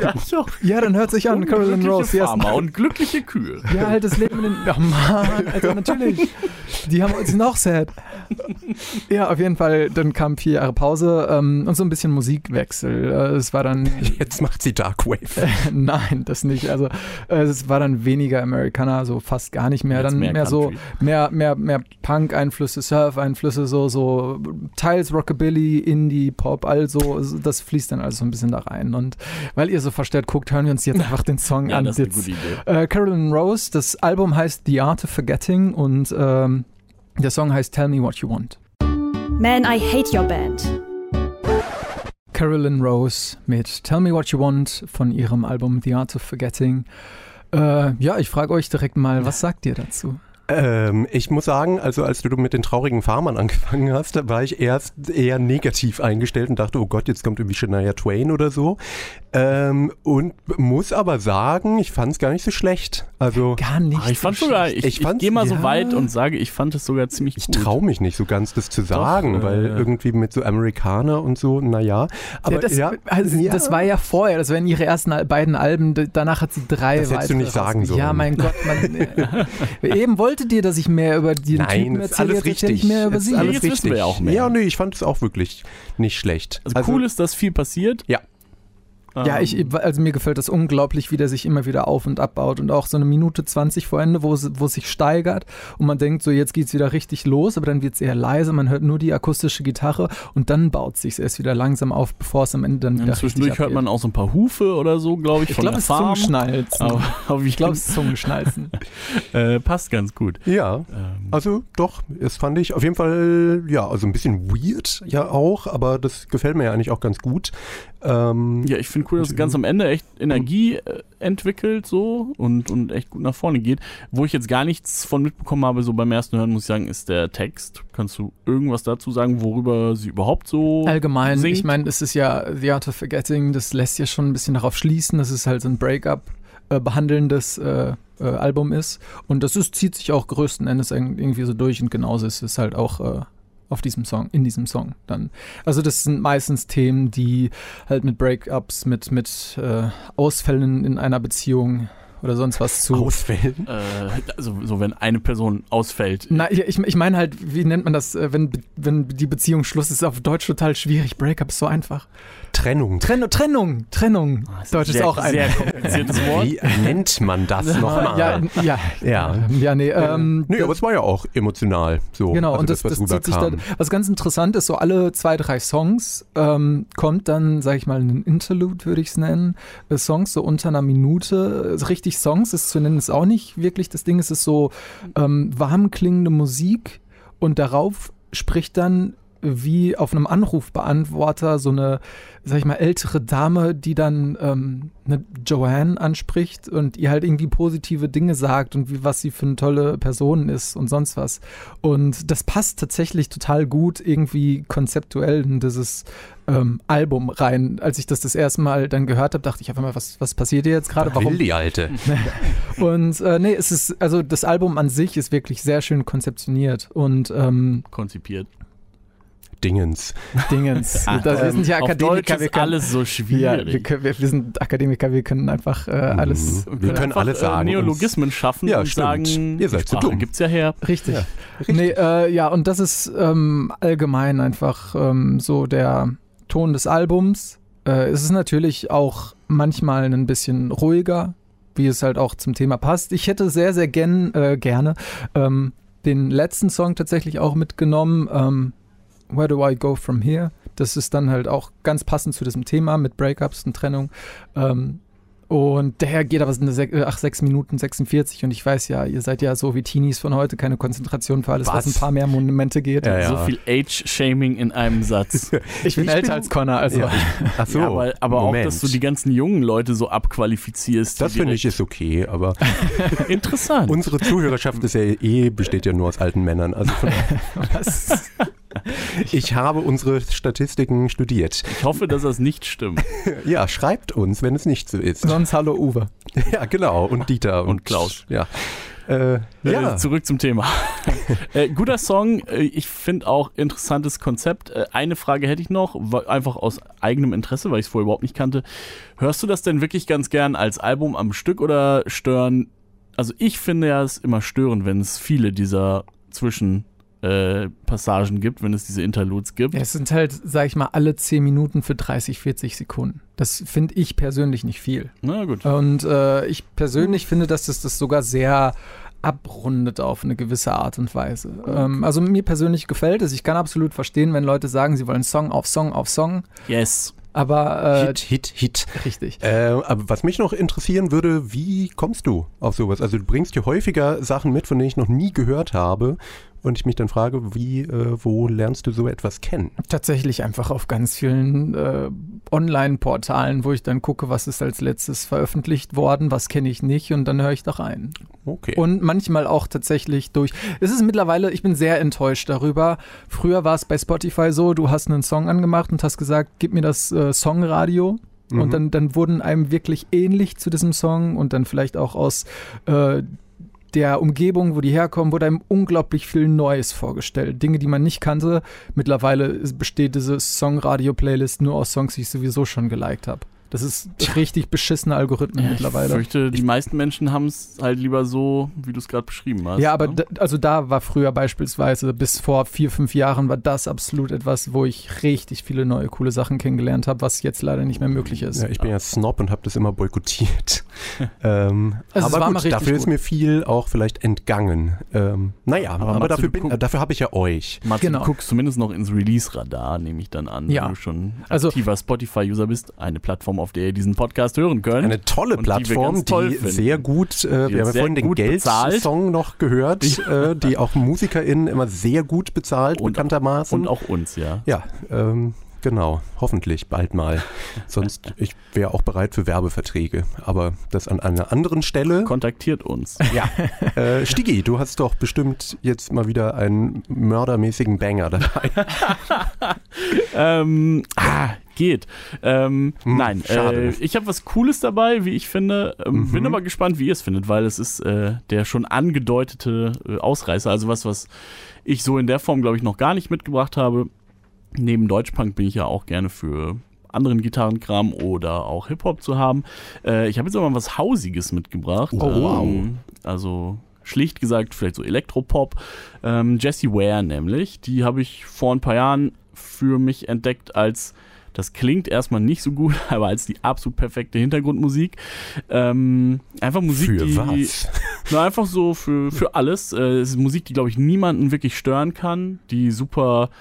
Ja, dann hört sich an, Carolyn Rose. Yes. Farmer und glückliche Kühe. Ja, halt das Leben in den. Ja, Mann, also natürlich. Die haben uns noch sad. Ja, auf jeden Fall. Dann kam vier Jahre Pause ähm, und so ein bisschen Musikwechsel. Äh, es war dann. Jetzt macht sie Dark Wave. Nein, das nicht. Also äh, es war dann weniger Amerikaner, so fast gar nicht mehr. Jetzt dann mehr mehr, so mehr, mehr, mehr Punk-Einflüsse, Surf-Einflüsse, so, so teils Rockabilly, Indie, Pop, also das fließt dann alles so ein bisschen da rein. Und weil ihr so verstärkt guckt, hören wir uns jetzt einfach den Song Ja, an. das ist eine Jetzt, gute Idee. äh, Carolyn Rose, das Album heißt The Art of Forgetting und ähm, der Song heißt Tell Me What You Want. Man, I hate your band. Carolyn Rose mit Tell Me What You Want von ihrem Album The Art of Forgetting. Äh, ja, ich frage euch direkt mal, was sagt ihr dazu? Ähm, ich muss sagen, also als du mit den traurigen Farmern angefangen hast, da war ich erst eher negativ eingestellt und dachte, oh Gott, jetzt kommt irgendwie Shania Twain oder so. Ähm, und muss aber sagen, ich fand es gar nicht so schlecht. Also Gar nicht. Aber ich fand sogar, ich, Ich ich, gehe mal so ja. weit und sage, ich fand es sogar ziemlich ich gut. traue mich nicht so ganz, das zu sagen, äh, weil irgendwie mit so Amerikaner und so, naja. Aber ja, das, ja, also, ja. das war ja vorher, das waren ihre ersten beiden Alben, danach hat sie drei Das hättest du nicht sagen rausge- Ja, sollen. mein Gott, man, äh, eben wolltet ihr, dass ich mehr über den Nein, Typen erzähle, alles jetzt richtig. ich mehr über sie. alles Jetzt wissen richtig. wir ja auch mehr. Ja, nee, ich fand es auch wirklich nicht schlecht. Also, cool ist, dass viel passiert. Ja. Ja, Ähm, ich, also mir gefällt das unglaublich, wie der sich immer wieder auf und abbaut und auch so eine Minute 20 vor Ende, wo es, wo es sich steigert und man denkt so, jetzt geht's wieder richtig los, aber dann wird es eher leise, man hört nur die akustische Gitarre und dann baut es sich erst wieder langsam auf, bevor es am Ende dann wieder Und zwischendurch hört man auch so ein paar Hufe oder so, glaube ich, Ich von glaube, der es ist Farm. Zungenschnalzen. Aber jeden ich glaube, es ist Zungenschnalzen. äh, passt ganz gut. Ja, Ähm, also doch, das fand ich auf jeden Fall, ja, also ein bisschen weird ja auch, aber das gefällt mir ja eigentlich auch ganz gut. Ähm, Ja, ich finde cool, dass es ganz am Ende echt Energie äh, entwickelt so und, und echt gut nach vorne geht. Wo ich jetzt gar nichts von mitbekommen habe, so beim ersten Hören, muss ich sagen, ist der Text. Kannst du irgendwas dazu sagen, worüber sie überhaupt so Allgemein, singt? ich meine, es ist ja The Art of Forgetting, das lässt ja schon ein bisschen darauf schließen, dass es halt so ein Breakup äh, behandelndes äh, äh, Album ist. Und das ist, zieht sich auch größten Endes irg- irgendwie so durch und genauso ist es halt auch äh, auf diesem Song, in diesem Song dann. Also das sind meistens Themen, die halt mit Breakups, mit, mit äh, Ausfällen in einer Beziehung oder sonst was zu. Ausfällen. Äh, also so wenn eine Person ausfällt. Na, ich, ich meine halt, wie nennt man das, äh, wenn, wenn die Beziehung Schluss ist, auf Deutsch total schwierig. Breakup ist so einfach. Trennung. Trennung, Trennung, Trennung. Ist Deutsch ist sehr, auch ein. sehr kompliziertes Wort. Wie nennt man das nochmal? Ja, ja, Ja. ja, nee, ähm, nee, aber es war ja auch emotional so. Genau, also und das, das, was zieht sich dann. rüberkam. Was ganz interessant ist, so alle zwei, drei Songs ähm, kommt dann, sag ich mal, ein Interlude, würde ich es nennen. Äh, Songs so unter einer Minute. Äh, Richtig Songs ist zu nennen, ist auch nicht wirklich das Ding. Es ist so ähm, warm klingende Musik und darauf spricht dann wie auf einem Anrufbeantworter so eine, sag ich mal, ältere Dame, die dann ähm, eine Joanne anspricht und ihr halt irgendwie positive Dinge sagt und wie was sie für eine tolle Person ist und sonst was. Und das passt tatsächlich total gut irgendwie konzeptuell in dieses ähm, Album rein. Als ich das das erste Mal dann gehört habe, dachte ich einfach mal, was, was passiert hier jetzt gerade? Warum will die Alte? und äh, nee, es ist, also das Album an sich ist wirklich sehr schön konzeptioniert und ähm, Konzipiert. Dingens. Dingens. das, wir sind ja Akademiker, wir ist können, alles so ja, schwierig. wir, können, wir, wir sind Akademiker, wir können einfach äh, alles Mhm. Wir können einfach, alles sagen. Äh, Neologismen schaffen Ja, und stimmt. sagen, Ihr seid zu dumm. gibt's ja her. richtig. Ja, Nee, äh, ja, und das ist ähm, allgemein einfach ähm, so der Ton des Albums. Äh, es ist natürlich auch manchmal ein bisschen ruhiger, wie es halt auch zum Thema passt. Ich hätte sehr, sehr gern, äh, gerne ähm, den letzten Song tatsächlich auch mitgenommen. Ähm, Where do I go from here? Das ist dann halt auch ganz passend zu diesem Thema mit Breakups und Trennung. Ähm, und daher geht aber eine sech- äh, ach, 6 Minuten 46 und ich weiß ja, ihr seid ja so wie Teenies von heute, keine Konzentration für alles, was, Was? ein paar mehr Monumente geht. Ja, ja. So viel Age-Shaming in einem Satz. Ich bin Ich älter bin- als Connor, also Ja. Ach so, ja, aber aber auch, dass du die ganzen jungen Leute so abqualifizierst. Das finde ich ist okay, aber interessant. unsere Zuhörerschaft ist ja eh, besteht ja nur aus alten Männern. Also von, was? ich habe unsere Statistiken studiert. ich hoffe, dass das nicht stimmt. Ja, schreibt uns, wenn es nicht so ist. sonst hallo Uwe. Ja, genau. Und Dieter und, Und Klaus. Ja. Äh, ja. Äh, zurück zum Thema. äh, guter Song. Äh, ich finde auch interessantes Konzept. Äh, eine Frage hätte ich noch, einfach aus eigenem Interesse, weil ich es vorher überhaupt nicht kannte. Hörst du das denn wirklich ganz gern als Album am Stück oder stören? Also ich finde ja es immer störend, wenn es viele dieser Zwischen äh, Passagen gibt, wenn es diese Interludes gibt. Ja, es sind halt, sag ich mal, alle 10 Minuten für 30, 40 Sekunden. Das finde ich persönlich nicht viel. Na gut. Und äh, ich persönlich finde, dass das das sogar sehr abrundet auf eine gewisse Art und Weise. Ähm, also mir persönlich gefällt es. Ich kann absolut verstehen, wenn Leute sagen, sie wollen Song auf Song auf Song. Yes. Aber äh, Hit, Hit, Hit. richtig. Äh, aber was mich noch interessieren würde, wie kommst du auf sowas? Also du bringst dir häufiger Sachen mit, von denen ich noch nie gehört habe. Und ich mich dann frage, wie, äh, wo lernst du so etwas kennen? Tatsächlich einfach auf ganz vielen äh, Online-Portalen, wo ich dann gucke, was ist als letztes veröffentlicht worden, was kenne ich nicht und dann höre ich da rein. Okay. Und manchmal auch tatsächlich durch. Es ist mittlerweile, ich bin sehr enttäuscht darüber. Früher war es bei Spotify so, du hast einen Song angemacht und hast gesagt, gib mir das äh, Songradio. Mhm. Und dann, dann wurden einem wirklich ähnlich zu diesem Song und dann vielleicht auch aus äh, der Umgebung, wo die herkommen, wurde einem unglaublich viel Neues vorgestellt. Dinge, die man nicht kannte. Mittlerweile besteht diese Song-Radio-Playlist nur aus Songs, die ich sowieso schon geliked habe. Das ist richtig beschissene Algorithmen Ja, Ich mittlerweile. fürchte, die meisten Menschen haben es halt lieber so, wie du es gerade beschrieben hast. Ja, aber ne? da, also da war früher beispielsweise, bis vor vier, fünf Jahren war das absolut etwas, wo ich richtig viele neue coole Sachen kennengelernt habe, was jetzt leider nicht mehr möglich ist. Ja, ich bin ja Snob und habe das immer boykottiert. ähm, Also aber gut, dafür ist gut. mir viel auch vielleicht entgangen. Ähm, naja, Aber aber, dafür, bin, guck- dafür habe ich ja euch. Matze, Genau. du guckst zumindest noch ins Release-Radar, nehme ich dann an, Ja. wenn du schon Also- aktiver Spotify-User bist. Eine Plattform, auf der ihr diesen Podcast hören könnt. Eine tolle die Plattform, die, toll finden. sehr gut, äh, Die wir haben ja vorhin den. Geld-Song noch gehört, äh, die auch MusikerInnen immer sehr gut bezahlt, Und- bekanntermaßen. Und auch uns, ja. ja, ähm, genau, hoffentlich bald mal. Sonst, ich wäre auch bereit für Werbeverträge, aber das an einer anderen Stelle. Kontaktiert uns. Ja, äh, Stigi, du hast doch bestimmt jetzt mal wieder einen mördermäßigen Banger dabei. ähm, ah, geht. Ähm, Hm, nein, schade. äh, ich habe was Cooles dabei, wie ich finde. Ähm, Mhm. Bin aber gespannt, wie ihr es findet, weil es ist äh, der schon angedeutete äh, Ausreißer. Also was, was ich so in der Form, glaube ich, noch gar nicht mitgebracht habe. Neben Deutschpunk bin ich ja auch gerne für anderen Gitarrenkram oder auch Hip-Hop zu haben. Äh, ich habe jetzt aber mal was Hausiges mitgebracht. Oh, wow. Ähm, also schlicht gesagt, vielleicht so Elektropop. Ähm, Jessie Ware nämlich, die habe ich vor ein paar Jahren für mich entdeckt als das klingt erstmal nicht so gut, aber als die absolut perfekte Hintergrundmusik. Ähm, einfach Musik, Für die. was? Na, einfach so für, für alles. Äh, es ist Musik, die, glaube ich, niemanden wirklich stören kann, die super,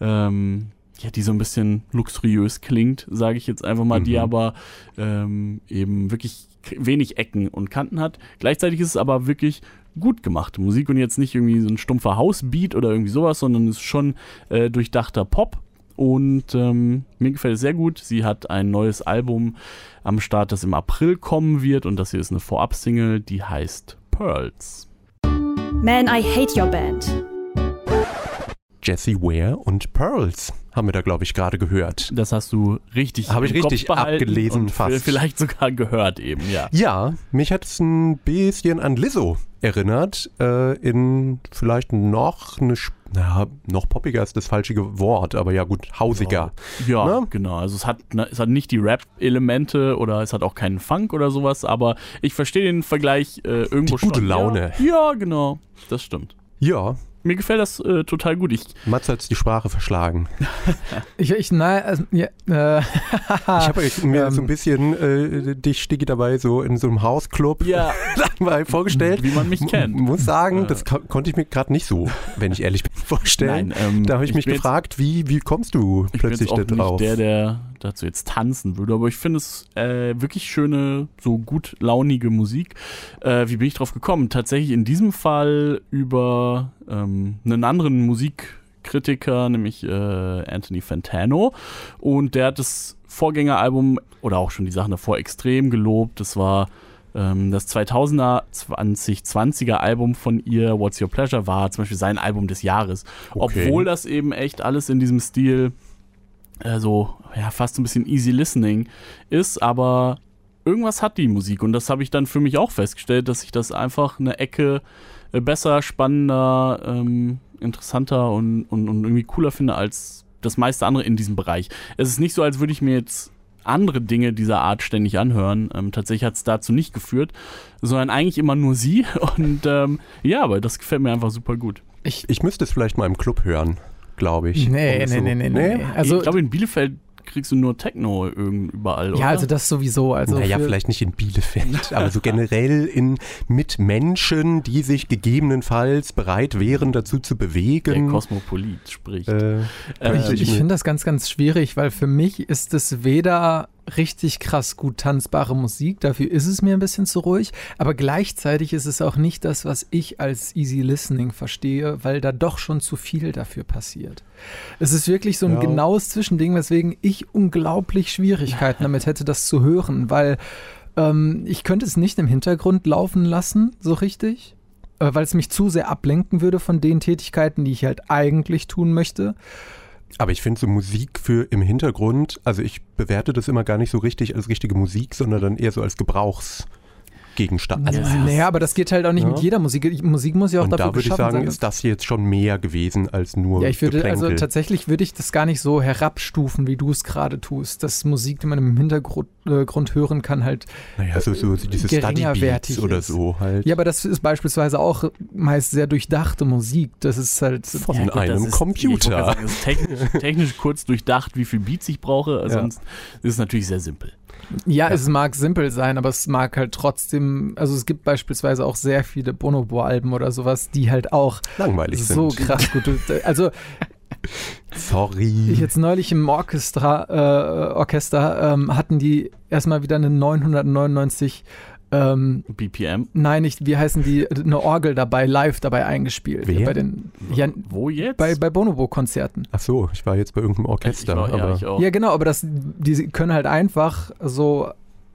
ähm, ja, die so ein bisschen luxuriös klingt, sage ich jetzt einfach mal, die Mhm. aber ähm, eben wirklich wenig Ecken und Kanten hat. Gleichzeitig ist es aber wirklich gut gemachte Musik und jetzt nicht irgendwie so ein stumpfer Hausbeat oder irgendwie sowas, sondern es ist schon äh, durchdachter Pop. Und ähm, mir gefällt es sehr gut. Sie hat ein neues Album am Start, das im April kommen wird. Und das hier ist eine Vorab-Single, die heißt Pearls. Man, I hate your band. Jessie Ware und Pearls haben wir da, glaube ich, gerade gehört. Das hast du richtig, Habe ich richtig abgelesen fast. Vielleicht sogar gehört eben, ja. Ja, mich hat es ein bisschen an Lizzo erinnert. Äh, in vielleicht noch eine, na, noch poppiger ist das falsche Wort, aber ja gut, hausiger. Ja, Ne? genau. Also es hat, ne, es hat nicht die Rap-Elemente oder es hat auch keinen Funk oder sowas, aber ich verstehe den Vergleich äh, irgendwo Die gute schon. Laune. Ja, ja, genau. Das stimmt. Ja, Mir gefällt das äh, total gut. Ich, Mats hat die Sprache verschlagen. Ich, ich nein, also, ja, äh, Ich habe mir Ähm. so ein bisschen äh, dich, Stigi, dabei so in so einem Hausclub ja, vorgestellt. wie man mich kennt. M- Muss sagen, Äh. das ko konnte ich mir gerade nicht so, wenn ich ehrlich bin, vorstellen. Nein, ähm, Da habe ich mich bin jetzt- gefragt, wie, wie kommst du Ich bin plötzlich jetzt auch da drauf? nicht der, der dazu jetzt tanzen würde, aber ich finde es äh, wirklich schöne, so gut launige Musik. Äh, wie bin ich drauf gekommen? Tatsächlich in diesem Fall über ähm, einen anderen Musikkritiker, nämlich äh, Anthony Fantano. Und der hat das Vorgängeralbum oder auch schon die Sachen davor extrem gelobt. Das war ähm, das 2000er, 2020er Album von ihr, What's Your Pleasure, war zum Beispiel sein Album des Jahres. Okay. Obwohl das eben echt alles in diesem Stil äh, so, ja, fast ein bisschen easy listening ist, aber irgendwas hat die Musik und das habe ich dann für mich auch festgestellt, dass ich das einfach eine Ecke äh, besser, spannender, ähm, interessanter und, und, und irgendwie cooler finde als das meiste andere in diesem Bereich. Es ist nicht so, als würde ich mir jetzt andere Dinge dieser Art ständig anhören. Ähm, tatsächlich hat es dazu nicht geführt, sondern eigentlich immer nur sie. Und ähm, ja, aber das gefällt mir einfach super gut. ich, Ich müsste es vielleicht mal im Club hören, glaube ich. nee, nee, so- nee, nee, nee. Also, ich glaube, in Bielefeld kriegst du nur Techno irgend überall, oder? ja, also das sowieso. Also naja, vielleicht nicht in Bielefeld, aber so generell in, mit Menschen, die sich gegebenenfalls bereit wären, dazu zu der bewegen. Kosmopolit spricht. Äh, Ähm, Ich, ich finde das ganz, ganz schwierig, weil für mich ist es weder richtig krass gut tanzbare Musik, dafür ist es mir ein bisschen zu ruhig, aber gleichzeitig ist es auch nicht das, was ich als Easy Listening verstehe, weil da doch schon zu viel dafür passiert. Es ist wirklich so ein Ja. genaues Zwischending, weswegen ich unglaublich Schwierigkeiten damit hätte, das zu hören, weil Ähm, ich könnte es nicht im Hintergrund laufen lassen, so richtig, äh, weil es mich zu sehr ablenken würde von den Tätigkeiten, die ich halt eigentlich tun möchte. Aber ich finde so Musik für im Hintergrund, also ich bewerte das immer gar nicht so richtig als richtige Musik, sondern dann eher so als Gebrauchs. Gegenstand. Also, Ja. Naja, aber das geht halt auch nicht Ja. mit jeder Musik. Musik muss ja auch und dafür da würde ich sagen, sein. ist das jetzt schon mehr gewesen als nur ja, ich würde, also Geplänkel. tatsächlich würde ich das gar nicht so herabstufen, wie du es gerade tust. Dass Musik, die man im Hintergrund äh, Grund hören kann, halt. naja, so, so diese Study Beats oder ist. so halt. Ja, aber das ist beispielsweise auch meist sehr durchdachte Musik. Das ist halt. Von Ja, gut, einem ist- Computer. Sagen, technisch, technisch kurz durchdacht, wie viel Beats ich brauche. Sonst ist es natürlich sehr simpel. Ja, es mag simpel sein, aber es mag halt trotzdem, also es gibt beispielsweise auch sehr viele Bonobo-Alben oder sowas, die halt auch Langweilig so sind. krass gut. Also Sorry. ich jetzt neulich im Orchestra, äh, Orchester ähm, hatten die erstmal wieder eine 999, ähm, BPM. nein, nicht, wie heißen die, eine Orgel dabei, live dabei eingespielt. Wer? Bei den, ja, Wo jetzt? bei, bei Bonobo-Konzerten. Ach so, ich war jetzt bei irgendeinem ich Orchester. war, ja, aber ich auch. Ja, genau, aber das, die können halt einfach so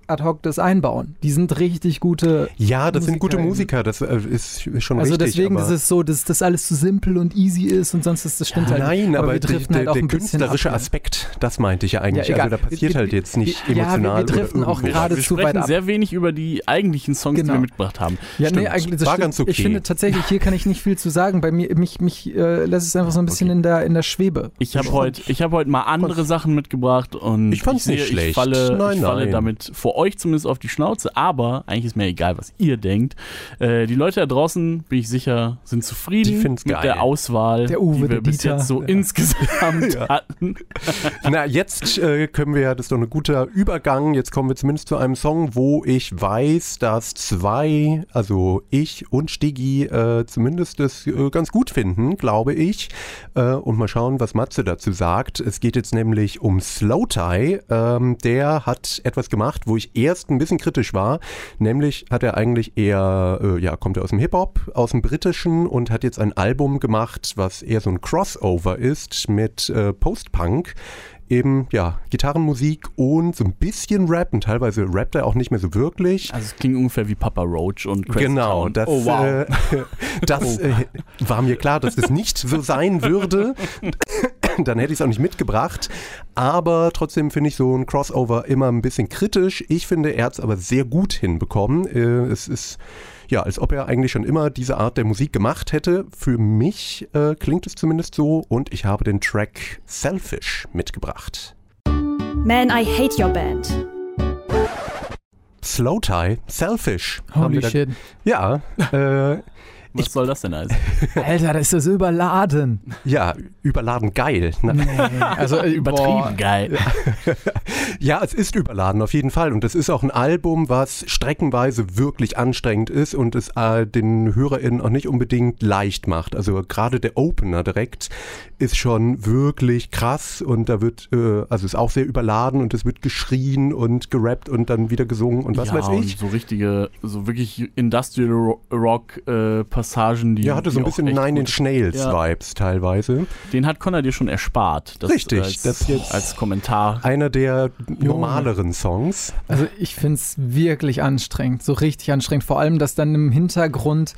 ad hoc das einbauen. Die sind richtig gute Ja, das sind gute Musiker. Musiker, das äh, ist, schon Also richtig. deswegen aber ist es so, dass das alles zu simpel und easy ist und sonst ist das stimmt halt Nein, nicht. aber, wir die- driften der, halt auch der ein bisschen künstlerische ab, ja. Aspekt, das meinte ich ja eigentlich. Ja, also da passiert Wir- halt jetzt nicht wir- ja, wir- emotional. wir driften auch gerade wir zu weit ab. sehr wenig über die eigentlichen Songs, die Genau. wir mitgebracht haben. Ja, nee, Stimmt. eigentlich das War stimmt. ganz okay. Ich finde tatsächlich, hier kann ich nicht viel zu sagen. Bei mir, mich, mich äh, lässt es einfach so ein bisschen in, der, in der Schwebe. Ich habe heute ich hab heut mal andere Sachen mitgebracht und Ich fand's sehe, nicht ich schlecht. falle, Nein, ich falle nein. damit vor euch zumindest auf die Schnauze, aber eigentlich ist mir egal, was ihr denkt. Äh, die Leute da draußen, bin ich sicher, sind zufrieden mit geil. der Auswahl, Der Uwe, die wir der bis Dieter. jetzt so Ja. insgesamt Ja. hatten. Na, jetzt äh, können wir ja, das ist doch ein guter Übergang. Jetzt kommen wir zumindest zu einem Song, wo ich weiß, dass zwei, also ich und Stiggy, äh, zumindest das äh, ganz gut finden, glaube ich. Äh, und mal schauen, was Matze dazu sagt. Es geht jetzt nämlich um Slow Tie. Ähm, der hat etwas gemacht, wo ich erst ein bisschen kritisch war. Nämlich hat er eigentlich eher, äh, ja, kommt er aus dem Hip-Hop, aus dem Britischen und hat jetzt ein Album gemacht, was eher so ein Crossover ist mit äh, Post-Punk eben, ja, Gitarrenmusik und so ein bisschen Rap und teilweise rappt er auch nicht mehr so wirklich. Also es klingt ungefähr wie Papa Roach und Crazy Genau, Town. das, oh, wow. äh, das äh, war mir klar, dass das nicht so sein würde. Dann hätte ich es auch nicht mitgebracht. Aber trotzdem finde ich so ein Crossover immer ein bisschen kritisch. Ich finde, er hat es aber sehr gut hinbekommen. Äh, es ist ja, als ob er eigentlich schon immer diese Art der Musik gemacht hätte. Für mich äh, klingt es zumindest so und ich habe den Track Selfish mitgebracht. Man, I hate your band. Slow Tie, Selfish. haben Holy shit. Ja, äh, Was soll das denn heißen? Alter, da ist das überladen. ja, überladen geil. Na, Nee, also äh, Übertrieben boah. geil. Ja, es ist überladen auf jeden Fall. Und es ist auch ein Album, was streckenweise wirklich anstrengend ist und es äh, den HörerInnen auch nicht unbedingt leicht macht. Also gerade der Opener direkt ist schon wirklich krass und da wird, äh, also ist auch sehr überladen und es wird geschrien und gerappt und dann wieder gesungen und was ja, weiß und ich. so richtige, so wirklich Industrial Ro- Rock äh, Passagen, die. Ja, hatte so die ein bisschen Nine Inch Nails Ja. Teilweise. Den hat Connor dir schon erspart. Das Richtig, Als, das jetzt- als Kommentar. Einer der normaleren Songs. Also ich finde es wirklich anstrengend, so richtig anstrengend. Vor allem, dass dann im Hintergrund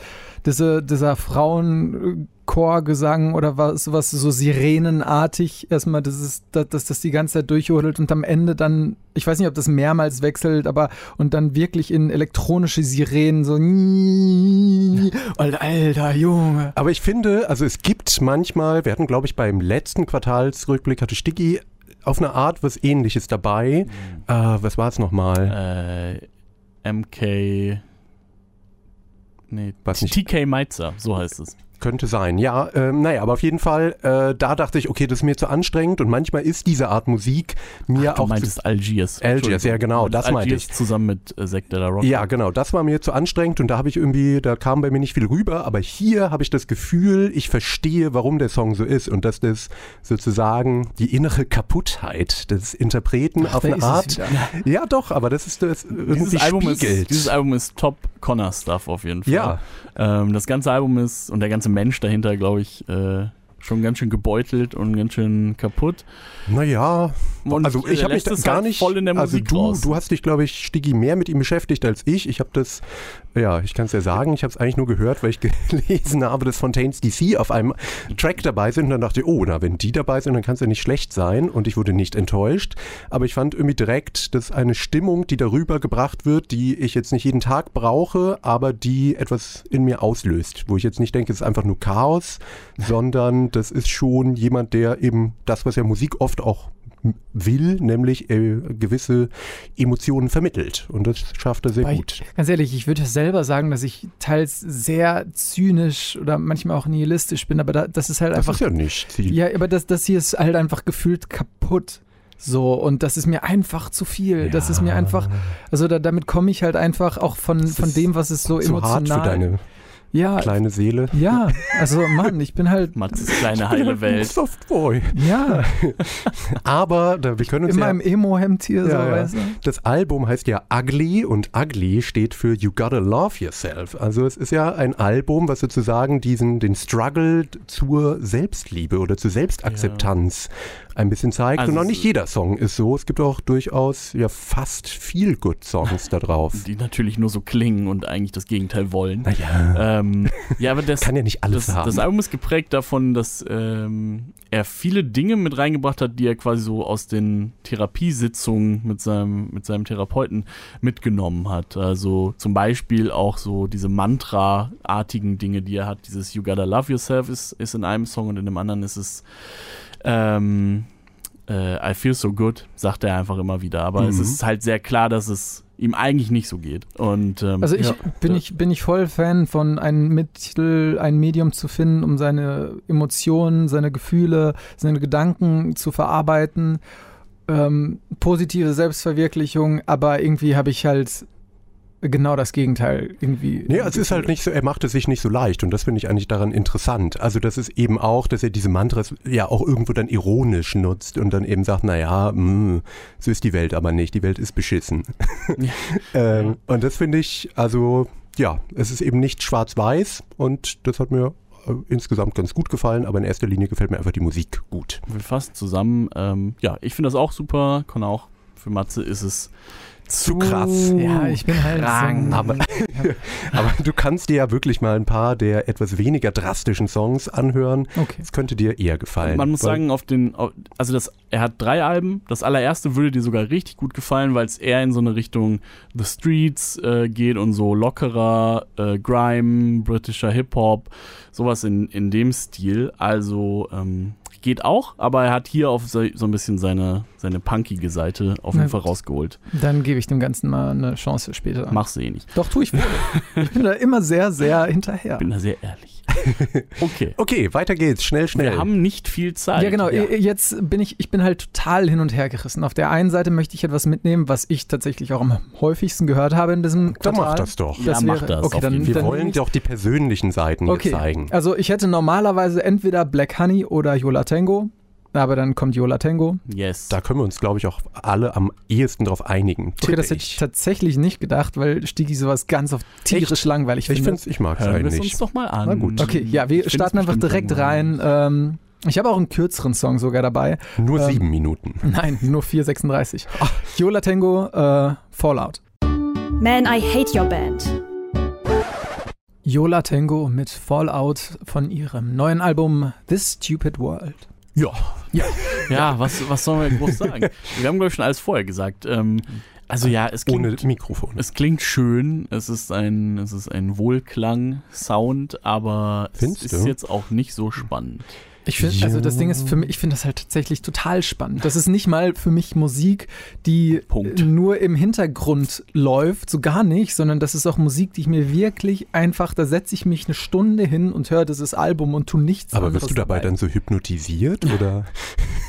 diese, dieser Frauenchorgesang oder was, was so sirenenartig erstmal, das ist, dass dass das die ganze Zeit durchjodelt und am Ende dann, ich weiß nicht, ob das mehrmals wechselt, aber und dann wirklich in elektronische Sirenen so Alter, alter Junge. Aber ich finde, also es gibt manchmal, wir hatten glaube ich beim letzten Quartalsrückblick hatte Sticky auf eine Art was ähnliches dabei. Äh, was war es nochmal? Äh, MK. Nee, nicht. TK Meitzer, so heißt es. Könnte sein, ja. Ähm, naja, aber auf jeden Fall, äh, da dachte ich, okay, das ist mir zu anstrengend und manchmal ist diese Art Musik mir Du auch zu meintest Algiers. Algiers, ja, genau, das meinte Algiers zusammen mit äh, Zack de la Rock. Ja, genau, das war mir zu anstrengend und da habe ich irgendwie, da kam bei mir nicht viel rüber, aber hier habe ich das Gefühl, ich verstehe, warum der Song so ist und dass das sozusagen die innere Kaputtheit des Interpreten auf da eine ist Art. Ja, doch, aber das ist das irgendwie Dieses Album, ist, spiegelt. dieses Album ist top Connor-Stuff auf jeden Fall. Ja. Ähm, das ganze Album ist und der ganze Mensch dahinter, glaube ich, äh, schon ganz schön gebeutelt und ganz schön kaputt. Naja, Und also ich habe mich da gar halt nicht voll in der also Musik du, raus. du hast dich, glaube ich, Stigi, mehr mit ihm beschäftigt als ich. Ich habe das, ja, ich kann es ja sagen, ich habe es eigentlich nur gehört, weil ich gelesen habe, dass Fontaines DC auf einem Track dabei sind und dann dachte ich, oh, na, wenn die dabei sind, dann kann es ja nicht schlecht sein und ich wurde nicht enttäuscht. Aber ich fand irgendwie direkt, dass eine Stimmung, die darüber gebracht wird, die ich jetzt nicht jeden Tag brauche, aber die etwas in mir auslöst, wo ich jetzt nicht denke, es ist einfach nur Chaos, sondern das ist schon jemand, der eben das, was ja Musik oft auch will, nämlich äh, gewisse Emotionen vermittelt. Und das schafft er sehr Weil gut. Ganz ehrlich, ich würde selber sagen, dass ich teils sehr zynisch oder manchmal auch nihilistisch bin, aber da, das ist halt Das einfach. ist ja nicht Ziel. ja, aber das, das hier ist halt einfach gefühlt kaputt. So, und das ist mir einfach zu viel. Das ist mir einfach, also da, damit komme ich halt einfach auch von, Das von dem, was es so zu emotional. hart für deine ja, kleine Seele. ja, also Mann, ich bin halt, Matzes kleine heile Welt. Softboy. ja, Aber da, wir können uns in ja meinem Emo-Hemd hier, so, Ja, ja. weißt du? Das Album heißt ja Ugly und Ugly steht für You Gotta Love Yourself. Also es ist ja ein Album, was sozusagen diesen, den Struggle zur Selbstliebe oder zur Selbstakzeptanz ein bisschen zeigt. Also und auch nicht jeder Song ist so. Es gibt auch durchaus ja fast viel Good Songs da drauf. Die natürlich nur so klingen und eigentlich das Gegenteil wollen. Naja, Ähm, ja, aber das, kann ja nicht alles das, haben. das Album ist geprägt davon, dass ähm, er viele Dinge mit reingebracht hat, die er quasi so aus den Therapiesitzungen mit seinem, mit seinem Therapeuten mitgenommen hat. Also zum Beispiel auch so diese Mantra-artigen Dinge, die er hat. Dieses You Gotta Love Yourself ist, ist in einem Song und in dem anderen ist es ähm, äh, I Feel So Good, sagt er einfach immer wieder. Aber es Mhm. ist halt sehr klar, dass es ihm eigentlich nicht so geht. Und ähm, Also ich Ja. bin ich bin ich voll Fan von einem Mittel, ein Medium zu finden, um seine Emotionen, seine Gefühle, seine Gedanken zu verarbeiten. Ähm, positive Selbstverwirklichung, aber irgendwie habe ich halt genau das Gegenteil irgendwie. Nee, es ist halt nicht so, er macht es sich nicht so leicht und das finde ich eigentlich daran interessant. Also das ist eben auch, dass er diese Mantras ja auch irgendwo dann ironisch nutzt und dann eben sagt, naja, mh, so ist die Welt aber nicht, die Welt ist beschissen. Ja. ähm, und das finde ich, also ja, es ist eben nicht schwarz-weiß und das hat mir äh, insgesamt ganz gut gefallen, aber in erster Linie gefällt mir einfach die Musik gut. wir fassen zusammen. Ähm, ja, ich finde das auch super. Kann auch für Matze ist es zu, krass. Ja, ich bin halt krank. so, Aber, aber du kannst dir ja wirklich mal ein paar der etwas weniger drastischen Songs anhören. okay. Das könnte dir eher gefallen. Man muss sagen, auf den, also das, er hat drei Alben. Das allererste würde dir sogar richtig gut gefallen, weil es eher in so eine Richtung The Streets äh, geht und so lockerer äh, Grime, britischer Hip-Hop, sowas in, in dem Stil. Also ähm, geht auch, aber er hat hier auf so, so ein bisschen seine, seine punkige Seite auf jeden Fall rausgeholt. Dann gebe ich dem Ganzen mal eine Chance später. Mach's eh nicht. Doch, tue ich wohl. ich bin da immer sehr, sehr hinterher. Bin da sehr ehrlich. Okay. Okay, weiter geht's. Schnell, schnell. Wir haben nicht viel Zeit. Ja, genau. ja. Jetzt bin ich, ich bin halt total hin und her gerissen. Auf der einen Seite möchte ich etwas mitnehmen, was ich tatsächlich auch am häufigsten gehört habe in diesem Dann Quartal. mach das doch. Ja, mach das, Okay, dann, Wir dann wollen ich- doch die persönlichen Seiten okay. hier zeigen. Also ich hätte normalerweise entweder Black Honey oder Yola Tango, aber dann kommt Yola Tango. Yes. Da können wir uns, glaube ich, auch alle am ehesten drauf einigen. Okay, das hätte ich tatsächlich nicht gedacht, weil Stigi sowas ganz auf tierisch langweilig Ich finde. ich mag es Hören wir es uns eigentlich. doch mal an. Na gut. Okay, ja, wir Ich starten einfach direkt rein. Ähm, ich habe auch einen kürzeren Song sogar dabei. Nur Ähm, sieben Minuten. Nein, nur 4,36. Yola Tango, äh, Fallout. Man, I hate your band. Yola Tango mit Fallout von ihrem neuen Album This Stupid World. Ja. Ja, was, was sollen wir groß sagen? Wir haben, glaube ich, schon alles vorher gesagt. Ähm, also ja, es klingt, Ohne Mikrofon. es klingt schön, es ist ein, es ist ein Wohlklang-Sound, aber Findest es ist du? jetzt auch nicht so spannend. Ich finde, also das Ding ist für mich, ich finde das halt tatsächlich total spannend. Das ist nicht mal für mich Musik, die Punkt. nur im Hintergrund läuft, so gar nicht, sondern das ist auch Musik, die ich mir wirklich einfach, da setze ich mich eine Stunde hin und höre dieses Album und tu nichts Aber wirst du dabei dann so hypnotisiert oder?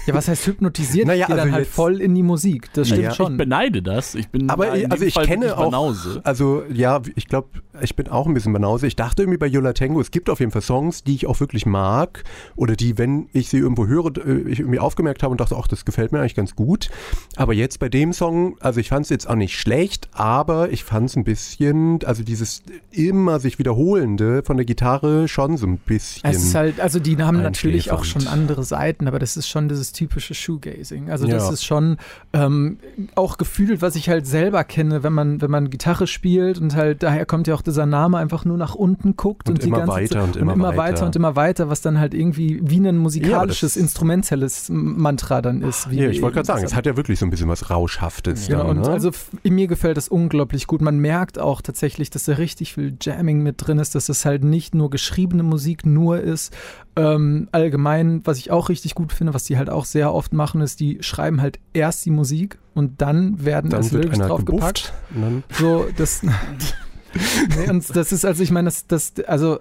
Ja, was heißt hypnotisiert? Naja, ich gehe dann also halt jetzt- voll in die Musik. Das stimmt Ich schon. beneide das. Ich bin Aber also ich Fall kenne auch, Banause. also ja, ich glaube, ich bin auch ein bisschen Banause. Ich dachte irgendwie bei Yola Tango, es gibt auf jeden Fall Songs, die ich auch wirklich mag oder die, wenn ich sie irgendwo höre, äh, ich irgendwie aufgemerkt habe und dachte, ach, das gefällt mir eigentlich ganz gut. Aber jetzt bei dem Song, also ich fand es jetzt auch nicht schlecht, aber ich fand es ein bisschen, also dieses immer sich wiederholende von der Gitarre schon so ein bisschen. Es ist halt, also die haben natürlich auch schon andere Seiten, aber das ist schon dieses typische Shoegazing. Also das Ja. ist schon ähm, auch gefühlt, was ich halt selber kenne, wenn man, wenn man Gitarre spielt und halt daher kommt ja auch dieser Name einfach nur nach unten guckt Und und, die immer ganze weiter Zeit, und immer weiter. und immer weiter, was dann halt irgendwie wie ein musikalisches, das- instrumentelles Mantra dann ist. Ja, ich wollte gerade sagen, es hat ja wirklich so ein bisschen was Rauschhaftes. Genau, dann, und ne? also mir gefällt das unglaublich gut. Man merkt auch tatsächlich, dass da richtig viel Jamming mit drin ist, dass das halt nicht nur geschriebene Musik nur ist. Ähm, allgemein, was ich auch richtig gut finde, was die halt auch sehr oft machen, ist, die schreiben halt erst die Musik und dann werden dann wird Lyrics draufgepackt. Und So, das. nee, und das ist, also ich meine, das, das, also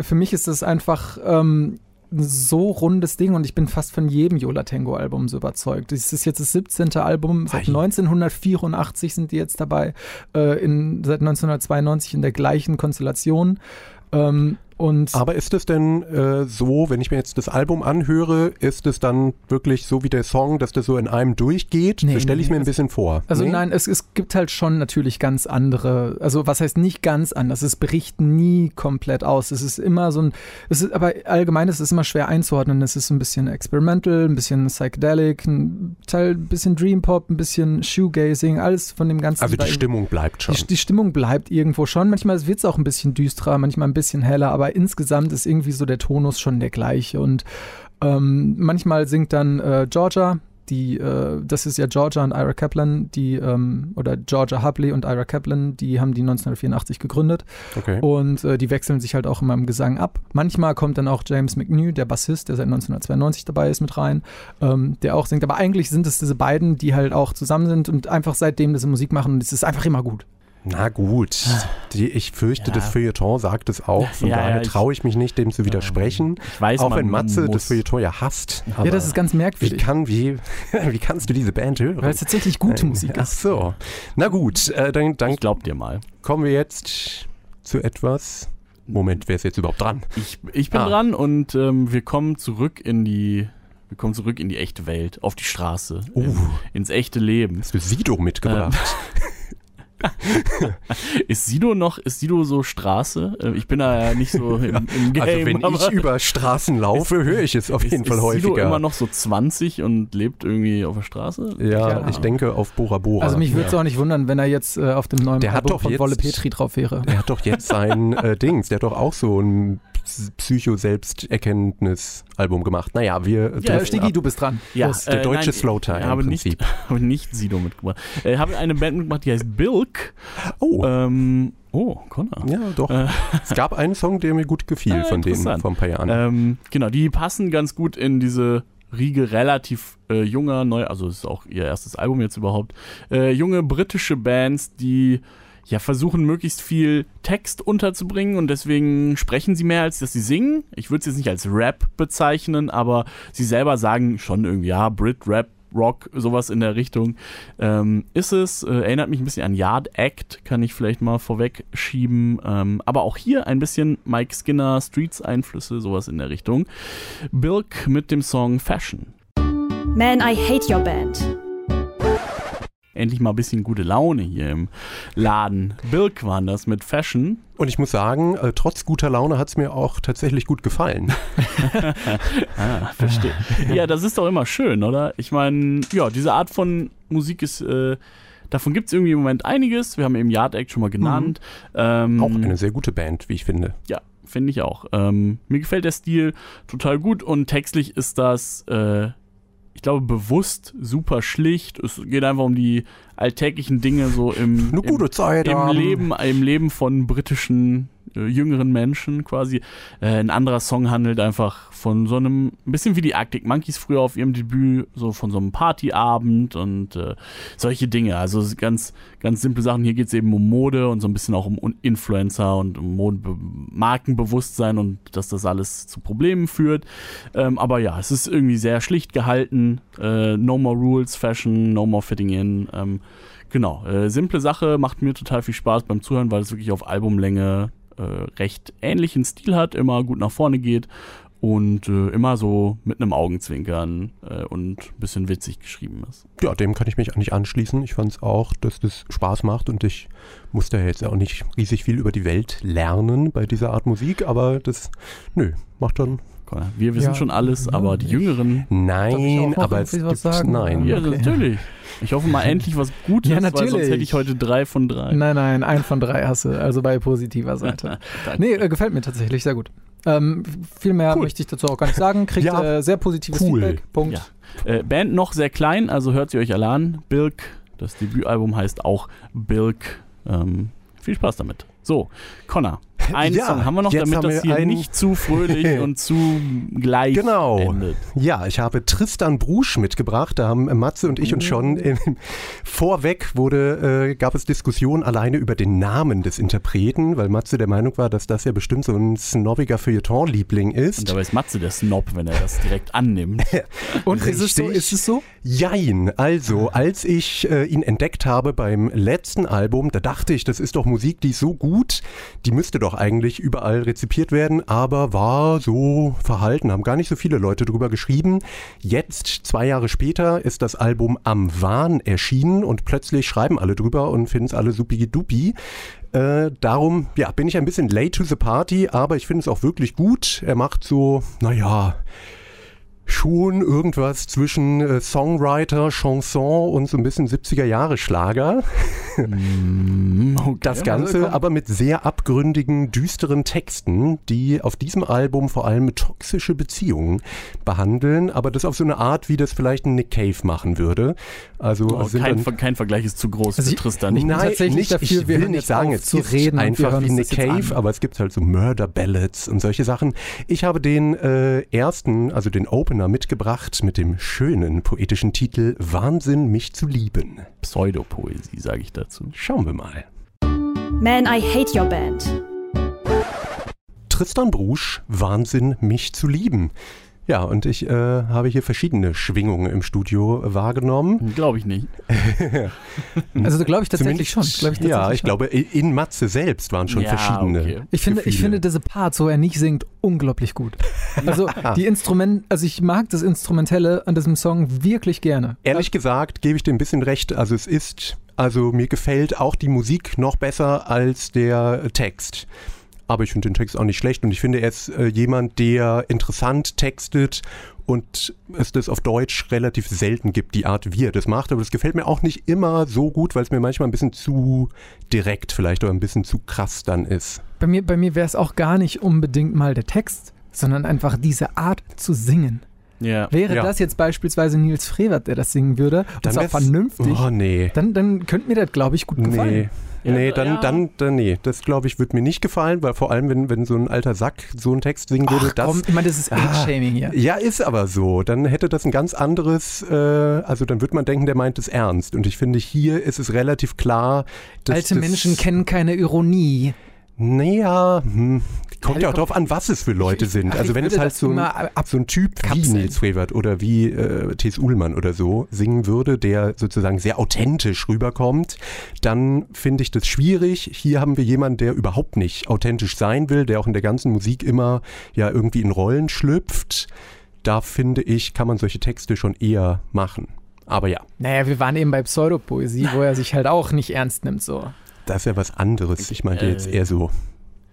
für mich ist das einfach ähm, ein so rundes Ding und ich bin fast von jedem Yola Tango Album so überzeugt. Das ist jetzt das 17. Album, seit Ei. 1984 sind die jetzt dabei, äh, in, seit 1992 in der gleichen Konstellation. Ähm, und aber ist es denn äh, so, wenn ich mir jetzt das Album anhöre, ist es dann wirklich so wie der Song, dass das so in einem durchgeht? Nee, so stelle ich nee, mir ein bisschen vor. Also Nee? nein, es, es gibt halt schon natürlich ganz andere, also was heißt nicht ganz anders, es bricht nie komplett aus. Es ist immer so ein, es ist, aber allgemein ist es immer schwer einzuordnen. Es ist ein bisschen experimental, ein bisschen psychedelic, ein Teil ein bisschen Dream Pop, ein bisschen Shoegazing, alles von dem ganzen. Also die Stimmung bleibt schon. die, die Stimmung bleibt irgendwo schon. Manchmal wird es auch ein bisschen düsterer, manchmal ein bisschen heller, aber insgesamt ist irgendwie so der Tonus schon der gleiche. Und ähm, manchmal singt dann äh, Georgia, die, äh, das ist ja Georgia und Ira Kaplan, die, ähm, oder Georgia Hubley und Ira Kaplan, die haben die 1984 gegründet Okay. und äh, die wechseln sich halt auch immer im Gesang ab. Manchmal kommt dann auch James McNew, der Bassist, der seit 1992 dabei ist, mit rein, ähm, der auch singt. Aber eigentlich sind es diese beiden, die halt auch zusammen sind und einfach seitdem diese Musik machen und es ist einfach immer gut. Na gut. Die, ich fürchte, Ja. das Feuilleton sagt es auch. Von Ja, ja, daher ich- traue ich mich nicht, dem zu widersprechen. Ich weiß, auch wenn Matze muss. das Feuilleton ja hasst. ja, das ist ganz wie, merkwürdig, kann, wie, wie kannst du diese Band hören? weil es tatsächlich gute Musik Ach ist. so. Na gut, äh, dann, dann Ich glaub dir mal. kommen wir jetzt zu etwas. Moment, wer ist jetzt überhaupt dran? Ich, ich bin Ah. dran und ähm, wir kommen zurück in die wir kommen zurück in die echte Welt, auf die Straße, Uh. in, ins echte Leben. Hast du Sido mitgebracht? Ist Sido noch, ist Sido so Straße? Äh, Ich bin da ja nicht so im, im Game. also wenn ich über Straßen laufe, höre ich es auf jeden ist, Fall ist Sido häufiger. immer noch so 20 und lebt irgendwie auf der Straße? ja, Keine ich denke auf Bora Bora. Also mich würde es Ja. auch nicht wundern, wenn er jetzt äh, auf dem neuen Der hat Album doch von jetzt- Wolle Petri drauf wäre. Der hat doch jetzt sein äh, Dings, der hat doch auch so ein Psycho-Selbsterkenntnis-Album gemacht. Naja, wir Ja, Stigi, ab. du bist dran. Ja, Los. der deutsche nein, Slowtime Ich habe im nicht, Prinzip. habe nicht Sido mitgebracht. Ich äh, habe eine Band mitgebracht, die heißt Bilk. Oh, Ähm, oh, Connor. ja, doch. äh. es gab einen Song, der mir gut gefiel Ah, von denen vor ein paar Jahren. Ähm, genau, die passen ganz gut in diese Riege relativ äh, junger, neu, also es ist auch ihr erstes Album jetzt überhaupt, äh, junge britische Bands, die ja versuchen möglichst viel Text unterzubringen und deswegen sprechen sie mehr als dass sie singen. Ich würde es jetzt nicht als Rap bezeichnen, aber sie selber sagen schon irgendwie ja Brit Rap Rock, sowas in der Richtung. Ähm, ist es, äh, erinnert mich ein bisschen an Yard Act, kann ich vielleicht mal vorweg schieben. Ähm, aber auch hier ein bisschen Mike Skinner, Streets Einflüsse, sowas in der Richtung. Bilk mit dem Song Fashion. Man, I hate your band. Endlich mal ein bisschen gute Laune hier im Laden. Bilk waren das mit Fashion. Und ich muss sagen, äh, trotz guter Laune hat es mir auch tatsächlich gut gefallen. Ah, verstehe. ja, das ist doch immer schön, oder? Ich meine, ja, diese Art von Musik ist, äh, davon gibt es irgendwie im Moment einiges. Wir haben eben Yard Act schon mal genannt. Ähm, Auch eine sehr gute Band, wie ich finde. Ja, finde ich auch. Ähm, mir gefällt der Stil total gut und textlich ist das, äh, ich glaube, bewusst super schlicht. Es geht einfach um die alltäglichen Dinge so im, Eine im, gute Zeit im haben. Leben, im Leben von britischen äh, jüngeren Menschen quasi. Äh, ein anderer Song handelt einfach von so einem, ein bisschen wie die Arctic Monkeys früher auf ihrem Debüt, so von so einem Partyabend und äh, solche Dinge. Also ganz, ganz simple Sachen. Hier geht es eben um Mode und so ein bisschen auch um Influencer und um Mode Markenbewusstsein und dass das alles zu Problemen führt. Ähm, aber ja, es ist irgendwie sehr schlicht gehalten. Äh, no more rules, Fashion, no more fitting in. Ähm, genau, äh, simple Sache, macht mir total viel Spaß beim Zuhören, weil es wirklich auf Albumlänge äh, recht ähnlichen Stil hat, immer gut nach vorne geht und äh, immer so mit einem Augenzwinkern äh, und ein bisschen witzig geschrieben ist. Ja, dem kann ich mich eigentlich anschließen. Ich fand es auch, dass das Spaß macht und ich musste ja jetzt auch nicht riesig viel über die Welt lernen bei dieser Art Musik, aber das, nö, macht dann wir wissen ja. schon alles, aber die Jüngeren. Nein, aber es gibt, was sagen? Nein. Ja, okay. natürlich. Ich hoffe mal endlich was Gutes, ja, natürlich. weil sonst hätte ich heute drei von drei. Nein, nein, ein von drei hasse, also bei positiver Seite. nee, äh, gefällt mir tatsächlich sehr gut. Ähm, viel mehr cool. möchte ich dazu auch gar nicht sagen. Kriegt ja, äh, sehr positives cool. Feedback. Punkt. Ja. Äh, Band noch sehr klein, also hört sie euch alle an. Bilk, das Debütalbum heißt auch Bilk. Ähm, viel Spaß damit. So, Connor. Einen ja, Song haben wir noch, damit das hier nicht zu fröhlich und zu gleich genau. endet. Ja, ich habe Tristan Brusch mitgebracht. Da haben Matze und ich uns schon in, vorweg wurde, äh, gab es Diskussionen alleine über den Namen des Interpreten, weil Matze der Meinung war, dass das ja bestimmt so ein snobbiger Feuilleton-Liebling ist. Und dabei ist Matze der Snob, wenn er das direkt annimmt. und ist es so? Ist es so? Jein. Also, als ich äh, ihn entdeckt habe beim letzten Album, da dachte ich, das ist doch Musik, die ist so gut, die müsste doch eigentlich überall rezipiert werden, aber war so verhalten, haben gar nicht so viele Leute drüber geschrieben. Jetzt, zwei Jahre später, ist das Album Am Wahn erschienen und plötzlich schreiben alle drüber und finden es alle supi-dupi. Äh, darum ja, bin ich ein bisschen late to the party, aber ich finde es auch wirklich gut. Er macht so, naja, schon irgendwas zwischen äh, Songwriter, Chanson und so ein bisschen 70er Jahre Schlager. Mm, okay. Das Ganze also, aber mit sehr abgründigen, düsteren Texten, die auf diesem Album vor allem toxische Beziehungen behandeln, aber das auf so eine Art, wie das vielleicht ein Nick Cave machen würde. Also oh, kein, dann, kein, Vergleich ist zu groß also für Tristan. Ich nein, tatsächlich nicht, dafür, ich will nicht sagen, es zu reden einfach wie Nick Cave, aber es gibt halt so Murder Ballads und solche Sachen. Ich habe den äh, ersten, also den Opener mitgebracht mit dem schönen poetischen Titel Wahnsinn, mich zu lieben. Pseudopoesie, sage ich dazu. Schauen wir mal. Man, I hate your band. Tristan Brusch, Wahnsinn, mich zu lieben. Ja, und ich äh, habe hier verschiedene Schwingungen im Studio wahrgenommen. Glaube ich nicht. also glaube ich tatsächlich schon. Glaub ich tatsächlich ja, ich schon. glaube, in Matze selbst waren schon ja, verschiedene. Okay. Ich finde, ich finde diese Parts, wo er nicht singt, unglaublich gut. Also die Instrument, also ich mag das Instrumentelle an diesem Song wirklich gerne. Ehrlich gesagt gebe ich dir ein bisschen recht. Also es ist, also mir gefällt auch die Musik noch besser als der Text aber ich finde den Text auch nicht schlecht und ich finde, er ist äh, jemand, der interessant textet und es das auf Deutsch relativ selten gibt, die Art, wie er das macht. Aber das gefällt mir auch nicht immer so gut, weil es mir manchmal ein bisschen zu direkt vielleicht oder ein bisschen zu krass dann ist. Bei mir, bei mir wäre es auch gar nicht unbedingt mal der Text, sondern einfach diese Art zu singen. Ja. Wäre ja. das jetzt beispielsweise Nils Frevert, der das singen würde, und dann zwar vernünftig, oh, nee. dann, dann könnte mir das, glaube ich, gut gefallen. Nee. Nee, dann, ja. dann, dann, nee, das glaube ich, wird mir nicht gefallen, weil vor allem, wenn, wenn so ein alter Sack so einen Text singen würde, Ach, das. Komm, ich meine, das ist Age-Shaming hier. Ja, ist aber so. Dann hätte das ein ganz anderes, äh, also dann würde man denken, der meint es ernst. Und ich finde, hier ist es relativ klar, dass. Alte das, Menschen kennen keine Ironie. Naja, hm, kommt ja, ja auch drauf an, was es für Leute sind. Also wenn es halt so ein, so ein Typ wie Nils Frevert oder wie äh, T.S. Ullmann oder so singen würde, der sozusagen sehr authentisch rüberkommt, dann finde ich das schwierig. Hier haben wir jemanden, der überhaupt nicht authentisch sein will, der auch in der ganzen Musik immer ja irgendwie in Rollen schlüpft. Da finde ich, kann man solche Texte schon eher machen. Aber ja. Naja, wir waren eben bei Pseudopoesie, wo er sich halt auch nicht ernst nimmt so. Das ist ja was anderes. Ich meinte äh, jetzt eher so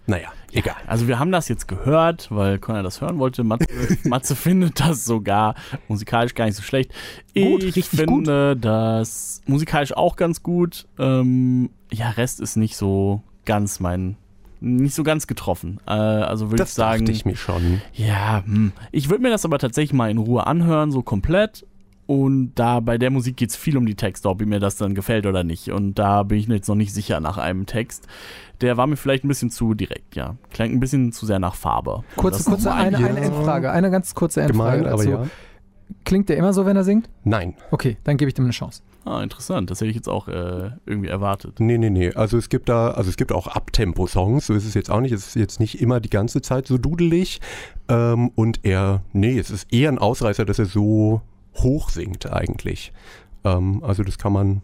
naja, egal. Also wir haben das jetzt gehört, weil Conor das hören wollte. Matze, Matze findet das sogar musikalisch gar nicht so schlecht. Gut, ich finde gut. das musikalisch auch ganz gut. Ähm, ja, Rest ist nicht so ganz mein nicht so ganz getroffen. Äh, also würde ich sagen. Das ich mir schon. Ja, hm. ich würde mir das aber tatsächlich mal in Ruhe anhören, so komplett Und da bei der Musik geht es viel um die Texte, ob mir das dann gefällt oder nicht. Und da bin ich jetzt noch nicht sicher nach einem Text. Der war mir vielleicht ein bisschen zu direkt, ja. Klingt ein bisschen zu sehr nach Farbe. Kurze, kurze, eine, eine Ja. Endfrage, eine ganz kurze Endfrage Gemein, aber dazu. ja. Klingt der immer so, wenn er singt? Nein. Okay, dann gebe ich dem eine Chance. Ah, interessant. Das hätte ich jetzt auch äh, irgendwie erwartet. Nee, nee, nee. Also es gibt da, also es gibt auch Abtempo-Songs, so ist es jetzt auch nicht. Es ist jetzt nicht immer die ganze Zeit so dudelig. Ähm, und er, nee, es ist eher ein Ausreißer, dass er so hoch singt eigentlich. Ähm, also das kann man,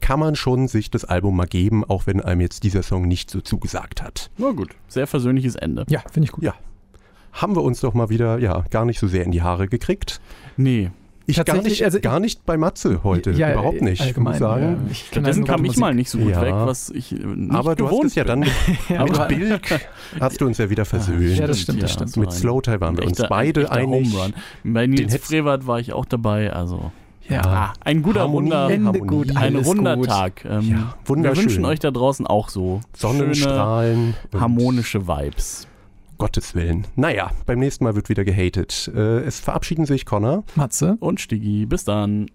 kann man schon sich das Album mal geben, auch wenn einem jetzt dieser Song nicht so zugesagt hat. Na gut, sehr versöhnliches Ende. Ja, finde ich gut. Ja. Haben wir uns doch mal wieder, ja, gar nicht so sehr in die Haare gekriegt. Nee. Ich gar nicht, also ich- gar nicht bei Matze heute, Ja, überhaupt nicht, allgemein, muss ich sagen. ja. Ich Stattdessen kam ich mal nicht so gut Ja. weg, was ich äh, nicht Aber du hast es ja dann mit, mit aber- Bilk, hast du uns ja wieder versöhnt. Ja, das stimmt, das stimmt. Mit Slow Tie waren wir uns beide einig. Bei Nils Frevert war ich auch dabei, also Ja. ah, ein guter Harmonie, Harmonie. gut, ein runder gut. Tag. Ähm, Ja, wir wünschen euch da draußen auch so Sonnenstrahlen. harmonische Vibes. Gottes Willen. Naja, beim nächsten Mal wird wieder gehatet. Äh, es verabschieden sich Connor. Matze. Und Stigi, bis dann.